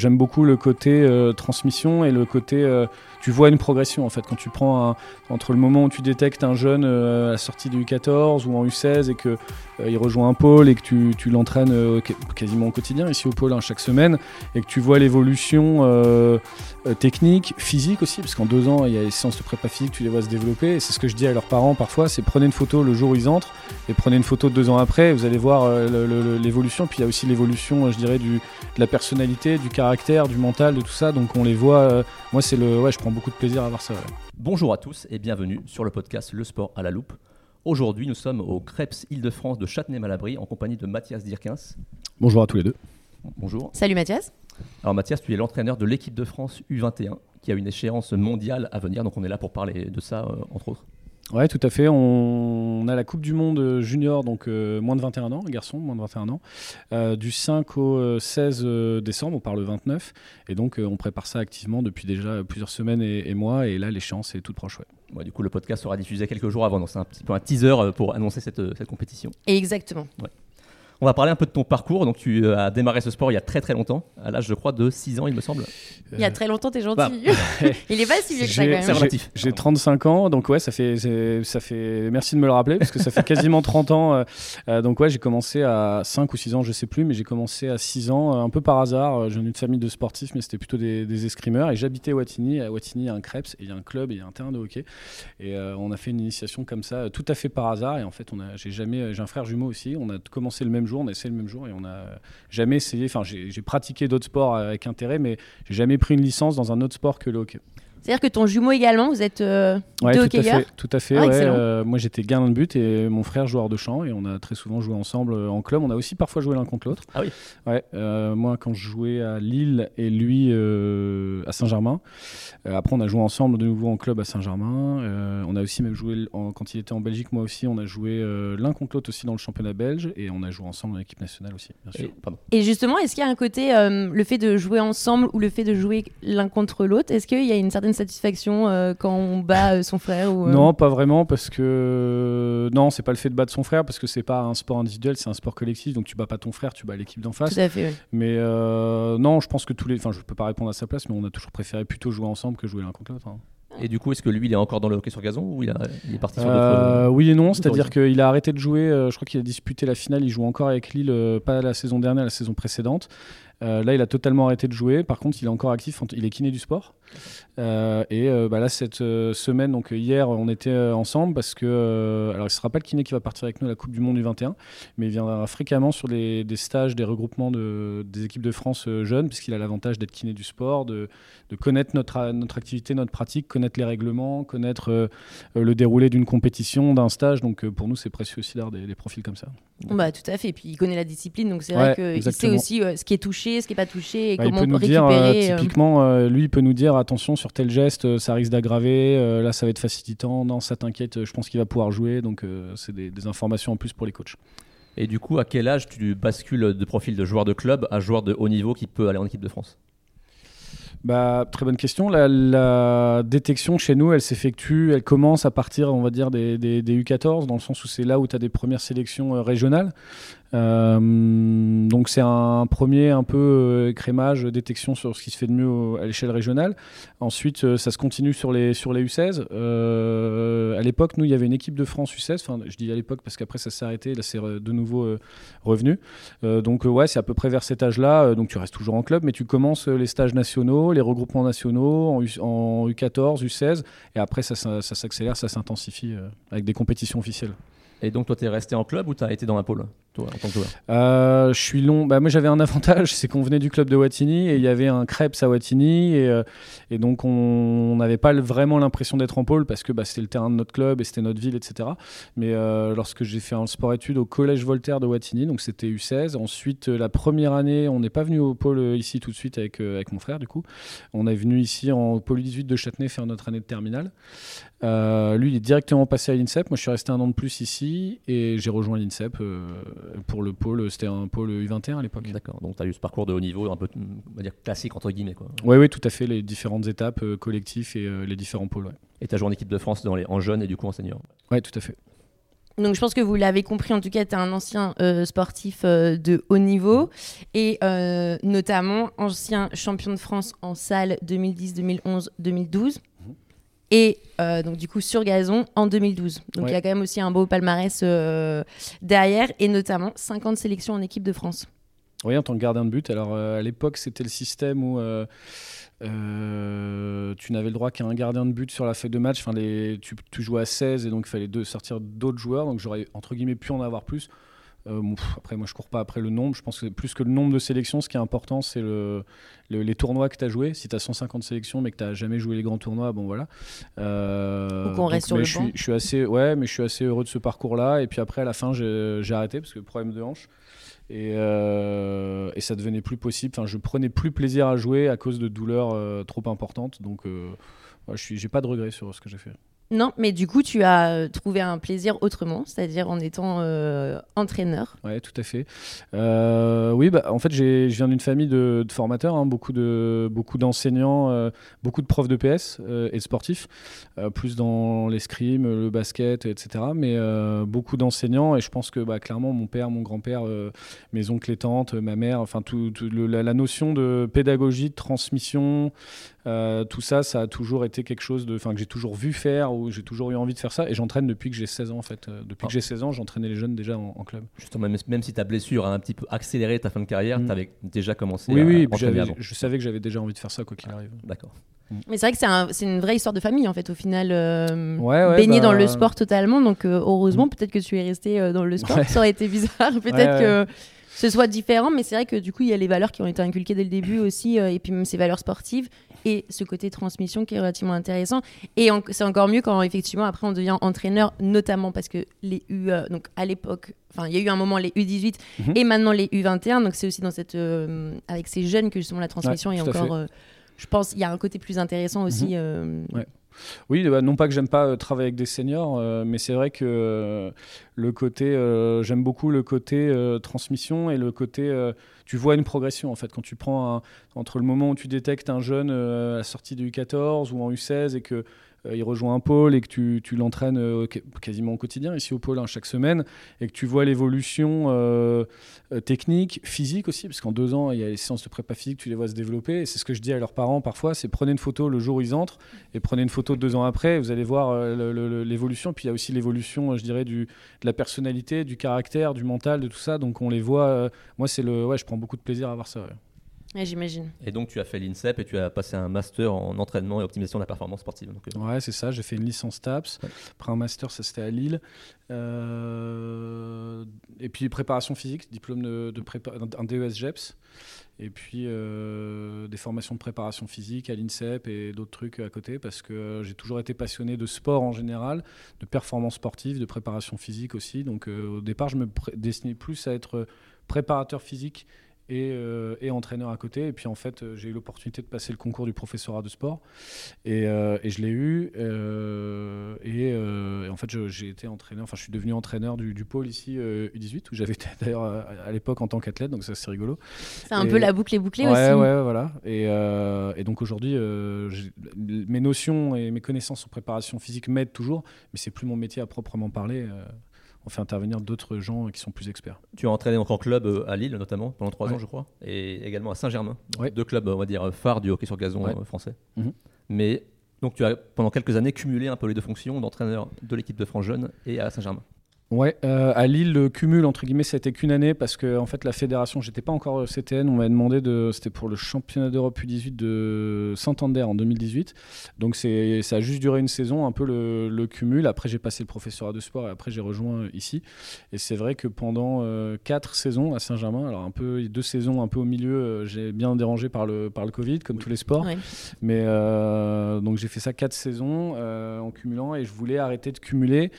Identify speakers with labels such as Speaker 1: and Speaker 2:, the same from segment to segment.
Speaker 1: J'aime beaucoup le côté euh, transmission et le côté euh, tu vois une progression en fait. Quand tu prends un, entre le moment où tu détectes un jeune euh, à la sortie du U14 ou en U16 et que il rejoint un pôle et que tu, tu l'entraînes quasiment au quotidien ici au pôle hein, chaque semaine et que tu vois l'évolution technique, physique aussi parce qu'en deux ans il y a les séances de prépa physique tu les vois se développer et c'est ce que je dis à leurs parents parfois c'est prenez une photo le jour où ils entrent et prenez une photo deux ans après vous allez voir l'évolution puis il y a aussi l'évolution je dirais du, de la personnalité du caractère du mental, de tout ça. Donc on les voit. Euh, moi, c'est le. Ouais, je prends beaucoup de plaisir à voir ça.
Speaker 2: Bonjour à tous et bienvenue sur le podcast Le Sport à la Loupe. Aujourd'hui, nous sommes au Crêpes Île-de-France de Châtenay-Malabry en compagnie de Mathias Dirkins.
Speaker 1: Bonjour à tous les deux.
Speaker 2: Bonjour.
Speaker 3: Salut Mathias.
Speaker 2: Alors Mathias, tu es l'entraîneur de l'équipe de France U21 qui a une échéance mondiale à venir. Donc on est là pour parler de ça, euh, entre autres.
Speaker 1: Ouais, tout à fait. On, a la Coupe du Monde junior, donc euh, moins de 21 ans, garçon, moins de 21 ans, euh, du 5 au 16 euh, décembre, on parle le 29. Et donc, on prépare ça activement depuis déjà plusieurs semaines et, mois. Et là, l'échéance est toute proche.
Speaker 2: Ouais. du coup, le podcast sera diffusé quelques jours avant. Donc, c'est un petit peu un teaser pour annoncer cette, cette compétition.
Speaker 3: Exactement.
Speaker 2: Ouais. On va parler un peu de ton parcours. Donc, tu euh, as démarré ce sport il y a très très longtemps, à l'âge, je crois, de 6 ans, il me semble.
Speaker 3: Il y a très longtemps, t'es gentil. Bah, il est pas si vieux que ça, quand même.
Speaker 2: C'est relatif.
Speaker 1: J'ai 35 ans, donc ouais, ça fait, ça fait. Merci de me le rappeler, parce que ça fait quasiment 30 ans. Euh, euh, donc, ouais, j'ai commencé à 5 ou 6 ans, je sais plus, mais j'ai commencé à 6 ans, un peu par hasard. J'ai une famille de sportifs, mais c'était plutôt des, escrimeurs. Et j'habitais à Wattignies. À Wattignies, il y a un crêpes, et il y a un club, et il y a un terrain de hockey. Et on a fait une initiation comme ça, tout à fait par hasard. Et en fait, j'ai jamais. J'ai un frère jumeau aussi. On a commencé le même on a essayé le même jour et on n'a jamais essayé. Enfin, j'ai pratiqué d'autres sports avec intérêt, mais j'ai jamais pris une licence dans un autre sport que le.
Speaker 3: C'est-à-dire que ton jumeau également, vous êtes euh,
Speaker 1: ouais, tout à fait, tout à fait. Ah, euh, moi, j'étais gardien de but et mon frère joueur de champ et on a très souvent joué ensemble euh, en club. On a aussi parfois joué l'un contre l'autre.
Speaker 2: Ah oui.
Speaker 1: Ouais. moi, quand je jouais à Lille et lui à Saint-Germain. après, on a joué ensemble de nouveau en club à Saint-Germain. on a aussi même joué quand il était en Belgique. Moi aussi, on a joué l'un contre l'autre aussi dans le championnat belge et on a joué ensemble en équipe nationale aussi. Bien sûr.
Speaker 3: Et, et justement, est-ce qu'il y a un côté le fait de jouer ensemble ou le fait de jouer l'un contre l'autre Est-ce qu'il y a une certaine satisfaction euh, quand on bat euh, son frère ou,
Speaker 1: euh Non, pas vraiment, parce que non, c'est pas le fait de battre son frère, parce que c'est pas un sport individuel, c'est un sport collectif, donc tu bats pas ton frère, tu bats l'équipe d'en face.
Speaker 3: Tout à fait.
Speaker 1: Mais non, je pense que tous les, enfin, je peux pas répondre à sa place, mais on a toujours préféré plutôt jouer ensemble que jouer l'un contre l'autre. Hein.
Speaker 2: Et du coup, est-ce que lui, il est encore dans le hockey sur gazon ou il, est parti sur d'autres
Speaker 1: Oui et non, c'est-à-dire qu'il a arrêté de jouer. je crois qu'il a disputé la finale. Il joue encore avec Lille, pas la saison dernière, la saison précédente. Euh, là, il a totalement arrêté de jouer. Par contre, il est encore actif. Il est kiné du sport. Euh, et euh, bah là, cette semaine, donc hier, on était ensemble parce que. alors, ne sera pas le kiné qui va partir avec nous à la Coupe du Monde du 21, mais il viendra fréquemment sur des stages, des regroupements de, des équipes de France jeunes, puisqu'il a l'avantage d'être kiné du sport, de, de, connaître notre, notre activité, notre pratique, connaître les règlements, connaître le déroulé d'une compétition, d'un stage. Donc, pour nous, c'est précieux aussi d'avoir des, profils comme ça.
Speaker 3: Bah, tout à fait. Et puis, il connaît la discipline, donc c'est vrai qu'il sait aussi ce qui est touché ce qui n'est pas touché et
Speaker 1: bah,
Speaker 3: comment
Speaker 1: il peut nous
Speaker 3: récupérer.
Speaker 1: Dire, euh, euh. typiquement, euh, lui, il peut nous dire attention sur tel geste, ça risque d'aggraver, là, ça va être facilitant, non, ça t'inquiète, je pense qu'il va pouvoir jouer. Donc, c'est des, des, informations en plus pour les coachs.
Speaker 2: Et du coup, à quel âge tu bascules de profil de joueur de club à joueur de haut niveau qui peut aller en équipe de France?
Speaker 1: Bah, très bonne question. La, détection chez nous, elle s'effectue, elle commence à partir, on va dire, des, des, des U14, dans le sens où c'est là où tu as des premières sélections régionales. Euh, donc c'est un premier un peu euh, crémage, détection sur ce qui se fait de mieux à l'échelle régionale. Ensuite, euh, ça se continue sur les, sur les U16. à l'époque, nous, il y avait une équipe de France U16. Enfin, je dis à l'époque parce qu'après, ça s'est arrêté. Là, c'est de nouveau revenu. donc, ouais, c'est à peu près vers cet âge-là. donc, tu restes toujours en club, mais tu commences les stages nationaux, les regroupements nationaux en, U, 14 U16. Et après, ça, ça s'accélère, ça s'intensifie avec des compétitions officielles.
Speaker 2: Et donc, toi, tu es resté en club ou tu as été dans la pôle, en tant que
Speaker 1: euh, Je suis long. Bah, moi, j'avais un avantage, c'est qu'on venait du club de Wattignies et il y avait un Krebs à Wattignies. Et, euh, et donc, on n'avait pas vraiment l'impression d'être en pôle parce que bah, c'était le terrain de notre club et c'était notre ville, etc. Mais euh, lorsque j'ai fait un sport-études au collège Voltaire de Wattignies, donc c'était U16. Ensuite, la première année, on n'est pas venu au pôle ici tout de suite avec, avec mon frère, du coup. On est venu ici en pôle 18 de Châtenay faire notre année de terminale. lui, il est directement passé à l'INSEP. Moi, je suis resté un an de plus ici et j'ai rejoint l'INSEP pour le pôle, c'était un pôle U21 à l'époque.
Speaker 2: D'accord, donc tu as eu ce parcours de haut niveau un peu on va dire classique entre guillemets.
Speaker 1: Oui, oui, tout à fait, les différentes étapes euh, collectifs et euh, les différents pôles.
Speaker 2: Et tu as joué en équipe de France dans les, en jeune et du coup en senior
Speaker 1: Oui, tout à fait.
Speaker 3: Donc je pense que vous l'avez compris, en tout cas, tu es un ancien euh, sportif euh, de haut niveau et euh, notamment ancien champion de France en salle 2010, 2011, 2012. Et euh, donc du coup sur gazon en 2012. Donc il y a quand même aussi un beau palmarès euh, derrière et notamment 50 sélections en équipe de France.
Speaker 1: Oui, en tant que gardien de but. Alors euh, à l'époque, c'était le système où tu n'avais le droit qu'à un gardien de but sur la feuille de match. Enfin, les, tu, tu jouais à 16 et donc il fallait sortir d'autres joueurs. Donc j'aurais entre guillemets pu en avoir plus. Euh, bon, pff, après, moi, je cours pas après le nombre. Je pense que plus que le nombre de sélections, ce qui est important, c'est le, le- les tournois que tu as joués. Si tu as 150 sélections, mais que tu n'as jamais joué les grands tournois, bon voilà. Euh,
Speaker 3: Ou qu'on reste sur le
Speaker 1: je
Speaker 3: banc.
Speaker 1: suis, je suis assez, ouais, mais je suis assez heureux de ce parcours-là. Et puis après, à la fin, j'ai arrêté parce que problème de hanche. Et, euh, et ça devenait plus possible. Enfin, je prenais plus plaisir à jouer à cause de douleurs euh, trop importantes. Donc, euh, ouais, je j'ai pas de regrets sur ce que j'ai fait.
Speaker 3: Non, mais du coup tu as euh, trouvé un plaisir autrement, c'est-à-dire en étant euh, entraîneur.
Speaker 1: Ouais, tout à fait. Euh, oui, bah, en fait, je viens d'une famille de, formateurs, hein, beaucoup de beaucoup d'enseignants, beaucoup de profs de PS et de sportifs, plus dans l'escrime, le basket, etc. Mais beaucoup d'enseignants et je pense que bah, clairement mon père, mon grand-père, mes oncles et tantes, ma mère, enfin tout, la notion de pédagogie, de transmission, euh, tout ça, ça a toujours été quelque chose de, enfin que j'ai toujours vu faire ou j'ai toujours eu envie de faire ça et j'entraîne depuis que j'ai 16 ans en fait. Euh, depuis
Speaker 2: Ah.
Speaker 1: que j'ai 16 ans, j'entraînais les jeunes déjà en- en club.
Speaker 2: Justement, même, même si ta blessure a un petit peu accéléré ta fin de carrière,
Speaker 1: Mm.
Speaker 2: tu avais déjà commencé
Speaker 1: Oui,
Speaker 2: à
Speaker 1: oui, j'avais-
Speaker 2: avant.
Speaker 1: je savais que j'avais déjà envie de faire ça quoi qu'il
Speaker 2: Ah.
Speaker 1: arrive.
Speaker 2: D'accord.
Speaker 3: Mais c'est vrai que c'est un- c'est une vraie histoire de famille en fait au final. euh,
Speaker 1: Ouais, ouais,
Speaker 3: baigné
Speaker 1: bah-
Speaker 3: dans le sport totalement, donc euh, heureusement peut-être que tu es resté euh, dans le sport.
Speaker 1: Ouais.
Speaker 3: Ça aurait été bizarre, peut-être
Speaker 1: Ouais, ouais.
Speaker 3: que ce soit différent, mais c'est vrai que du coup il y a les valeurs qui ont été inculquées dès le début aussi, euh, et puis même ces valeurs sportives et ce côté transmission qui est relativement intéressant. Et en- c'est encore mieux quand effectivement après on devient entraîneur, notamment parce que les U, euh, donc à l'époque, enfin il y a eu un moment les U18
Speaker 1: Mhm.
Speaker 3: et maintenant les U21, donc c'est aussi dans cette euh, avec ces jeunes que justement la transmission est
Speaker 1: tout à
Speaker 3: encore. euh, je pense il y a un côté plus intéressant aussi.
Speaker 1: Mhm.
Speaker 3: euh,
Speaker 1: Ouais. Oui, bah, non pas que j'aime pas euh, travailler avec des seniors, euh, mais c'est vrai que euh, le côté, j'aime beaucoup le côté transmission et le côté, tu vois une progression en fait. Quand tu prends entre le moment où tu détectes un jeune à la sortie de U14 ou en U16 et que il rejoint un pôle et que tu, tu l'entraînes euh, qu- quasiment au quotidien ici au pôle hein, chaque semaine et que tu vois l'évolution euh, euh, technique, physique aussi, parce qu'en deux ans il y a les séances de prépa physique, tu les vois se développer c'est ce que je dis à leurs parents parfois, c'est prenez une photo le jour où ils entrent et prenez une photo deux ans après, vous allez voir euh, l'évolution. Puis il y a aussi l'évolution, euh, je dirais, de la personnalité, du caractère, du mental, de tout ça. Donc on les voit. euh, moi, c'est le, ouais, je prends beaucoup de plaisir à voir ça. Ouais,
Speaker 3: J'imagine.
Speaker 2: Et donc, tu as fait l'INSEP et tu as passé un master en entraînement et optimisation de la performance sportive. Donc, euh,
Speaker 1: Ouais, c'est ça. J'ai fait une licence TAPS.
Speaker 2: Ouais.
Speaker 1: Après un master, ça c'était à Lille. Euh, et puis préparation physique, diplôme de, de prépa- un DES GEPS. Et puis euh, des formations de préparation physique à l'INSEP et d'autres trucs à côté parce que j'ai toujours été passionné de sport en général, de performance sportive, de préparation physique aussi. Donc euh, au départ, je me destinais plus à être préparateur physique et, euh, et entraîneur à côté. Et puis en fait, euh, j'ai eu l'opportunité de passer le concours du professorat de sport. Et, euh, et je l'ai eu. euh, et, et en fait, j'ai été entraîneur, enfin, je suis devenu entraîneur du, du pôle ici, euh, U18, où j'avais été d'ailleurs à, à l'époque en tant qu'athlète, donc ça c'est rigolo.
Speaker 3: C'est un peu la boucle est bouclée
Speaker 1: ouais,
Speaker 3: aussi.
Speaker 1: ouais, voilà. Et, donc aujourd'hui, mes notions et mes connaissances en préparation physique m'aident toujours, mais c'est plus mon métier à proprement parler. On fait intervenir d'autres gens qui sont plus experts.
Speaker 2: Tu as entraîné donc en club euh, à Lille notamment pendant trois
Speaker 1: Ouais.
Speaker 2: ans, je crois, et également à Saint-Germain.
Speaker 1: Ouais.
Speaker 2: Deux clubs, on va dire, phares du hockey sur gazon
Speaker 1: Ouais.
Speaker 2: euh, français.
Speaker 1: Mhm.
Speaker 2: Mais donc, tu as pendant quelques années cumulé un peu les deux fonctions d'entraîneur de l'équipe de France Jeune et à Saint-Germain.
Speaker 1: Ouais, euh, à Lille, le cumul, entre guillemets, c'était qu'une année parce que en fait, la fédération, j'étais pas encore CTN, on m'avait demandé de. C'était pour le championnat d'Europe U18 de Santander en 2018. Donc c'est, ça a juste duré une saison, un peu le, le cumul. Après, j'ai passé le professorat de sport et après, j'ai rejoint euh, ici. Et c'est vrai que pendant euh, quatre saisons à Saint-Germain, alors un peu, deux saisons un peu au milieu, euh, j'ai bien dérangé par le, par le Covid, comme tous les sports. Mais donc j'ai fait ça quatre saisons en cumulant et je voulais arrêter de cumuler.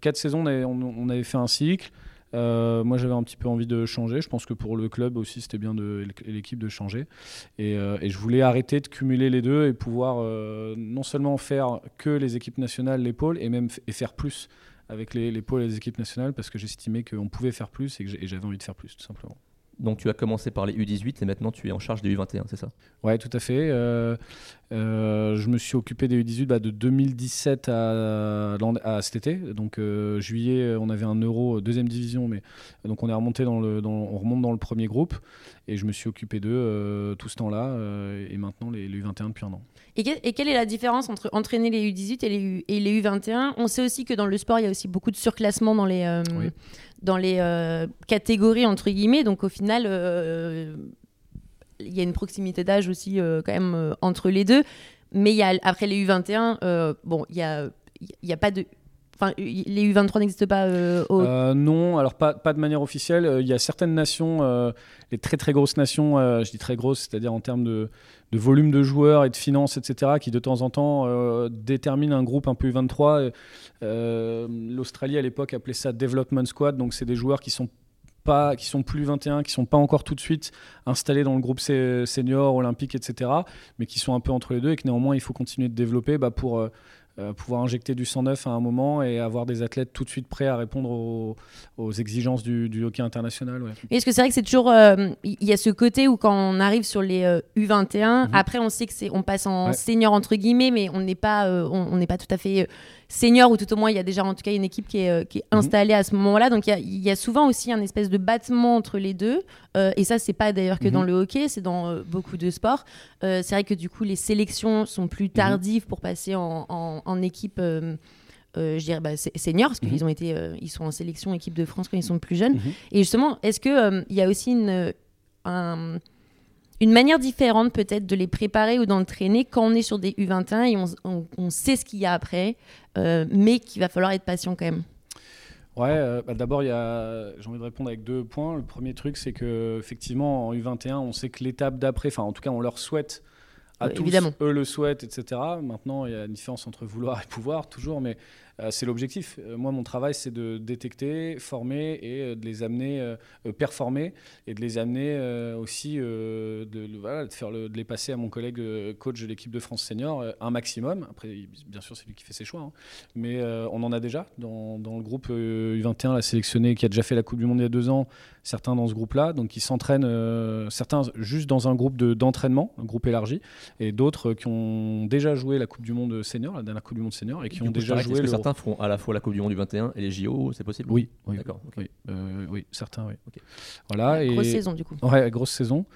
Speaker 1: Quatre saisons, on on- avait fait un cycle. Euh, moi, j'avais un petit peu envie de changer. Je pense que pour le club aussi, c'était bien de l'équipe de changer. Et, euh, et je voulais arrêter de cumuler les deux et pouvoir euh, non seulement faire que les équipes nationales, les pôles, et même et faire plus avec les, les pôles et les équipes nationales parce que j'estimais qu'on pouvait faire plus et que j'avais envie de faire plus, tout simplement.
Speaker 2: Donc tu as commencé par les U18 et maintenant tu es en charge des U21, c'est ça?
Speaker 1: Ouais, tout à fait. Euh, euh, je me suis occupé des U18 bah, de 2017 à, à, cet été. Donc euh, juillet, on avait un euro deuxième division, mais donc on est remonté dans le, on remonte dans le premier groupe et je me suis occupé d'eux tout ce temps-là et maintenant les, U21 depuis un an.
Speaker 3: Et, quelle est la différence entre entraîner les U18 et les, U, et les U21 On sait aussi que dans le sport, il y a aussi beaucoup de surclassement dans les, dans les catégories entre guillemets. Donc au final il y a une proximité d'âge aussi euh, quand même euh, entre les deux. Mais y a, après les U21, euh, bon, il n'y a, y a pas de. Enfin, les U23 n'existent pas au...
Speaker 1: Non, alors pas, de manière officielle. Il y a certaines nations, les très très grosses nations, je dis très grosses, c'est-à-dire en termes de, de, volume de joueurs et de finances, etc., qui de temps en temps déterminent un groupe un peu U23. L'Australie à l'époque appelait ça Development Squad, donc c'est des joueurs qui sont pas, qui sont plus 21, qui sont pas encore tout de suite installés dans le groupe senior, olympique, etc., mais qui sont un peu entre les deux et que néanmoins il faut continuer de développer bah, pour euh, euh, pouvoir injecter du sang neuf à un moment et avoir des athlètes tout de suite prêts à répondre aux, exigences du, hockey international.
Speaker 3: Est-ce que c'est vrai que c'est toujours. Euh, il y a ce côté où quand on arrive sur les U21, mhm. après on sait que c'est on passe en senior entre guillemets, mais on n'est pas, on n'est pas tout à fait senior ou tout au moins il y a déjà en tout cas une équipe qui est, euh, qui est mhm. installée à ce moment-là. Donc il y, a, souvent aussi un espèce de battement entre les deux. Euh, et ça, c'est pas d'ailleurs que dans mhm. le hockey, c'est dans euh, beaucoup de sports. c'est vrai que du coup, les sélections sont plus mhm. tardives pour passer en, en, équipe. je dirais bah, senior parce qu'ils ont été ils sont en sélection équipe de France quand ils sont plus jeunes et justement est-ce que il y a aussi une un, une manière différente peut-être de les préparer ou d'entraîner quand on est sur des U21 et on, sait ce qu'il y a après, euh, mais qu'il va falloir être patient quand même.
Speaker 1: Ouais, euh, bah, d'abord, j'ai envie de répondre avec deux points. Le premier truc, c'est que effectivement, en U21, on sait que l'étape d'après, enfin, en tout cas, on leur souhaite à tous, évidemment. eux le souhaitent, etc. Maintenant, il y a une différence entre vouloir et pouvoir, toujours, mais euh, c'est l'objectif. Euh, moi, mon travail, c'est de détecter, former et euh, de les amener, performer et de les amener aussi, de, de, faire le, de les passer à mon collègue coach de l'équipe de France senior un maximum. Après, bien sûr, c'est lui qui fait ses choix, hein. mais on en a déjà dans, dans le groupe U21, la sélectionnée qui a déjà fait la Coupe du Monde il y a deux ans, certains dans ce groupe-là, donc ils s'entraînent, certains juste dans un groupe d'entraînement, un groupe élargi, et d'autres qui ont déjà joué la Coupe du Monde senior, la dernière Coupe du Monde senior, et qui ont déjà joué le
Speaker 2: certains feront à la fois la Coupe du Monde du 21 et les JO, c'est possible?
Speaker 1: Oui, d'accord. Oui, euh, oui, certains, oui.
Speaker 3: Voilà, et... Grosse saison du coup.
Speaker 1: Ouais, grosse saison.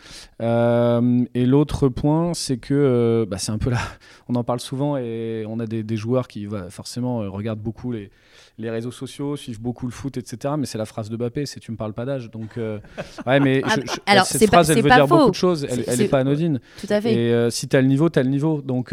Speaker 1: Euh, et l'autre point, c'est que euh, bah, c'est un peu là, on en parle souvent et on a des, des joueurs qui va, forcément regardent beaucoup les, les réseaux sociaux, suivent beaucoup le foot, etc. Mais c'est la phrase de Bappé, c'est tu me parles pas d'âge. Donc, ouais, mais ah, alors, cette phrase, elle veut dire beaucoup de choses. Elle n'est pas anodine.
Speaker 3: Tout à fait.
Speaker 1: Et si tu as le niveau, tu as le niveau. Donc,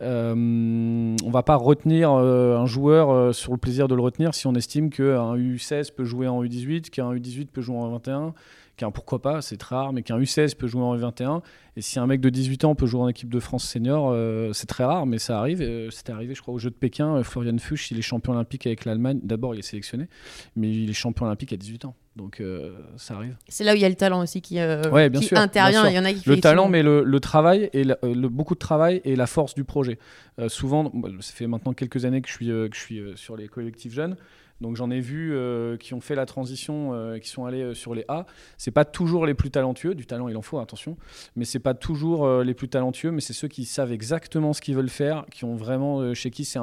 Speaker 1: on va pas retenir un joueur euh, sur le plaisir de le retenir si on estime qu'un U16 peut jouer en U18, qu'un U18 peut jouer en 21, qu'un pourquoi pas, c'est très rare, mais qu'un U16 peut jouer en U21. Et si un mec de 18 ans peut jouer en équipe de France senior, euh, c'est très rare, mais ça arrive. Euh, c'était arrivé, je crois, au Jeux de Pékin. Florian Fuchs, il est champion olympique avec l'Allemagne. D'abord, il est sélectionné, mais il est champion olympique à 18 ans. Donc ça arrive.
Speaker 3: C'est là où il y a le talent aussi qui, intervient. Il y en a qui
Speaker 1: le talent, mais le, travail et le, beaucoup de travail et la force du projet. souvent, ça fait maintenant quelques années que je suis, que je suis sur les collectifs jeunes. Donc j'en ai vu qui ont fait la transition, qui sont allés sur les A. C'est pas toujours les plus talentueux, du talent il en faut, attention, mais c'est pas toujours les plus talentueux, mais c'est ceux qui savent exactement ce qu'ils veulent faire, qui ont vraiment, chez qui c'est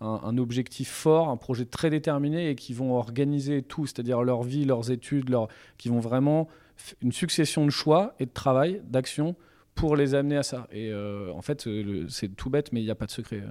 Speaker 1: un, objectif fort, un projet très déterminé et qui vont organiser tout, c'est-à-dire leur vie, leurs études, leur, qui vont vraiment une succession de choix et de travail, d'action pour les amener à ça. Et euh, en fait, c'est tout bête, mais il n'y a pas de secret.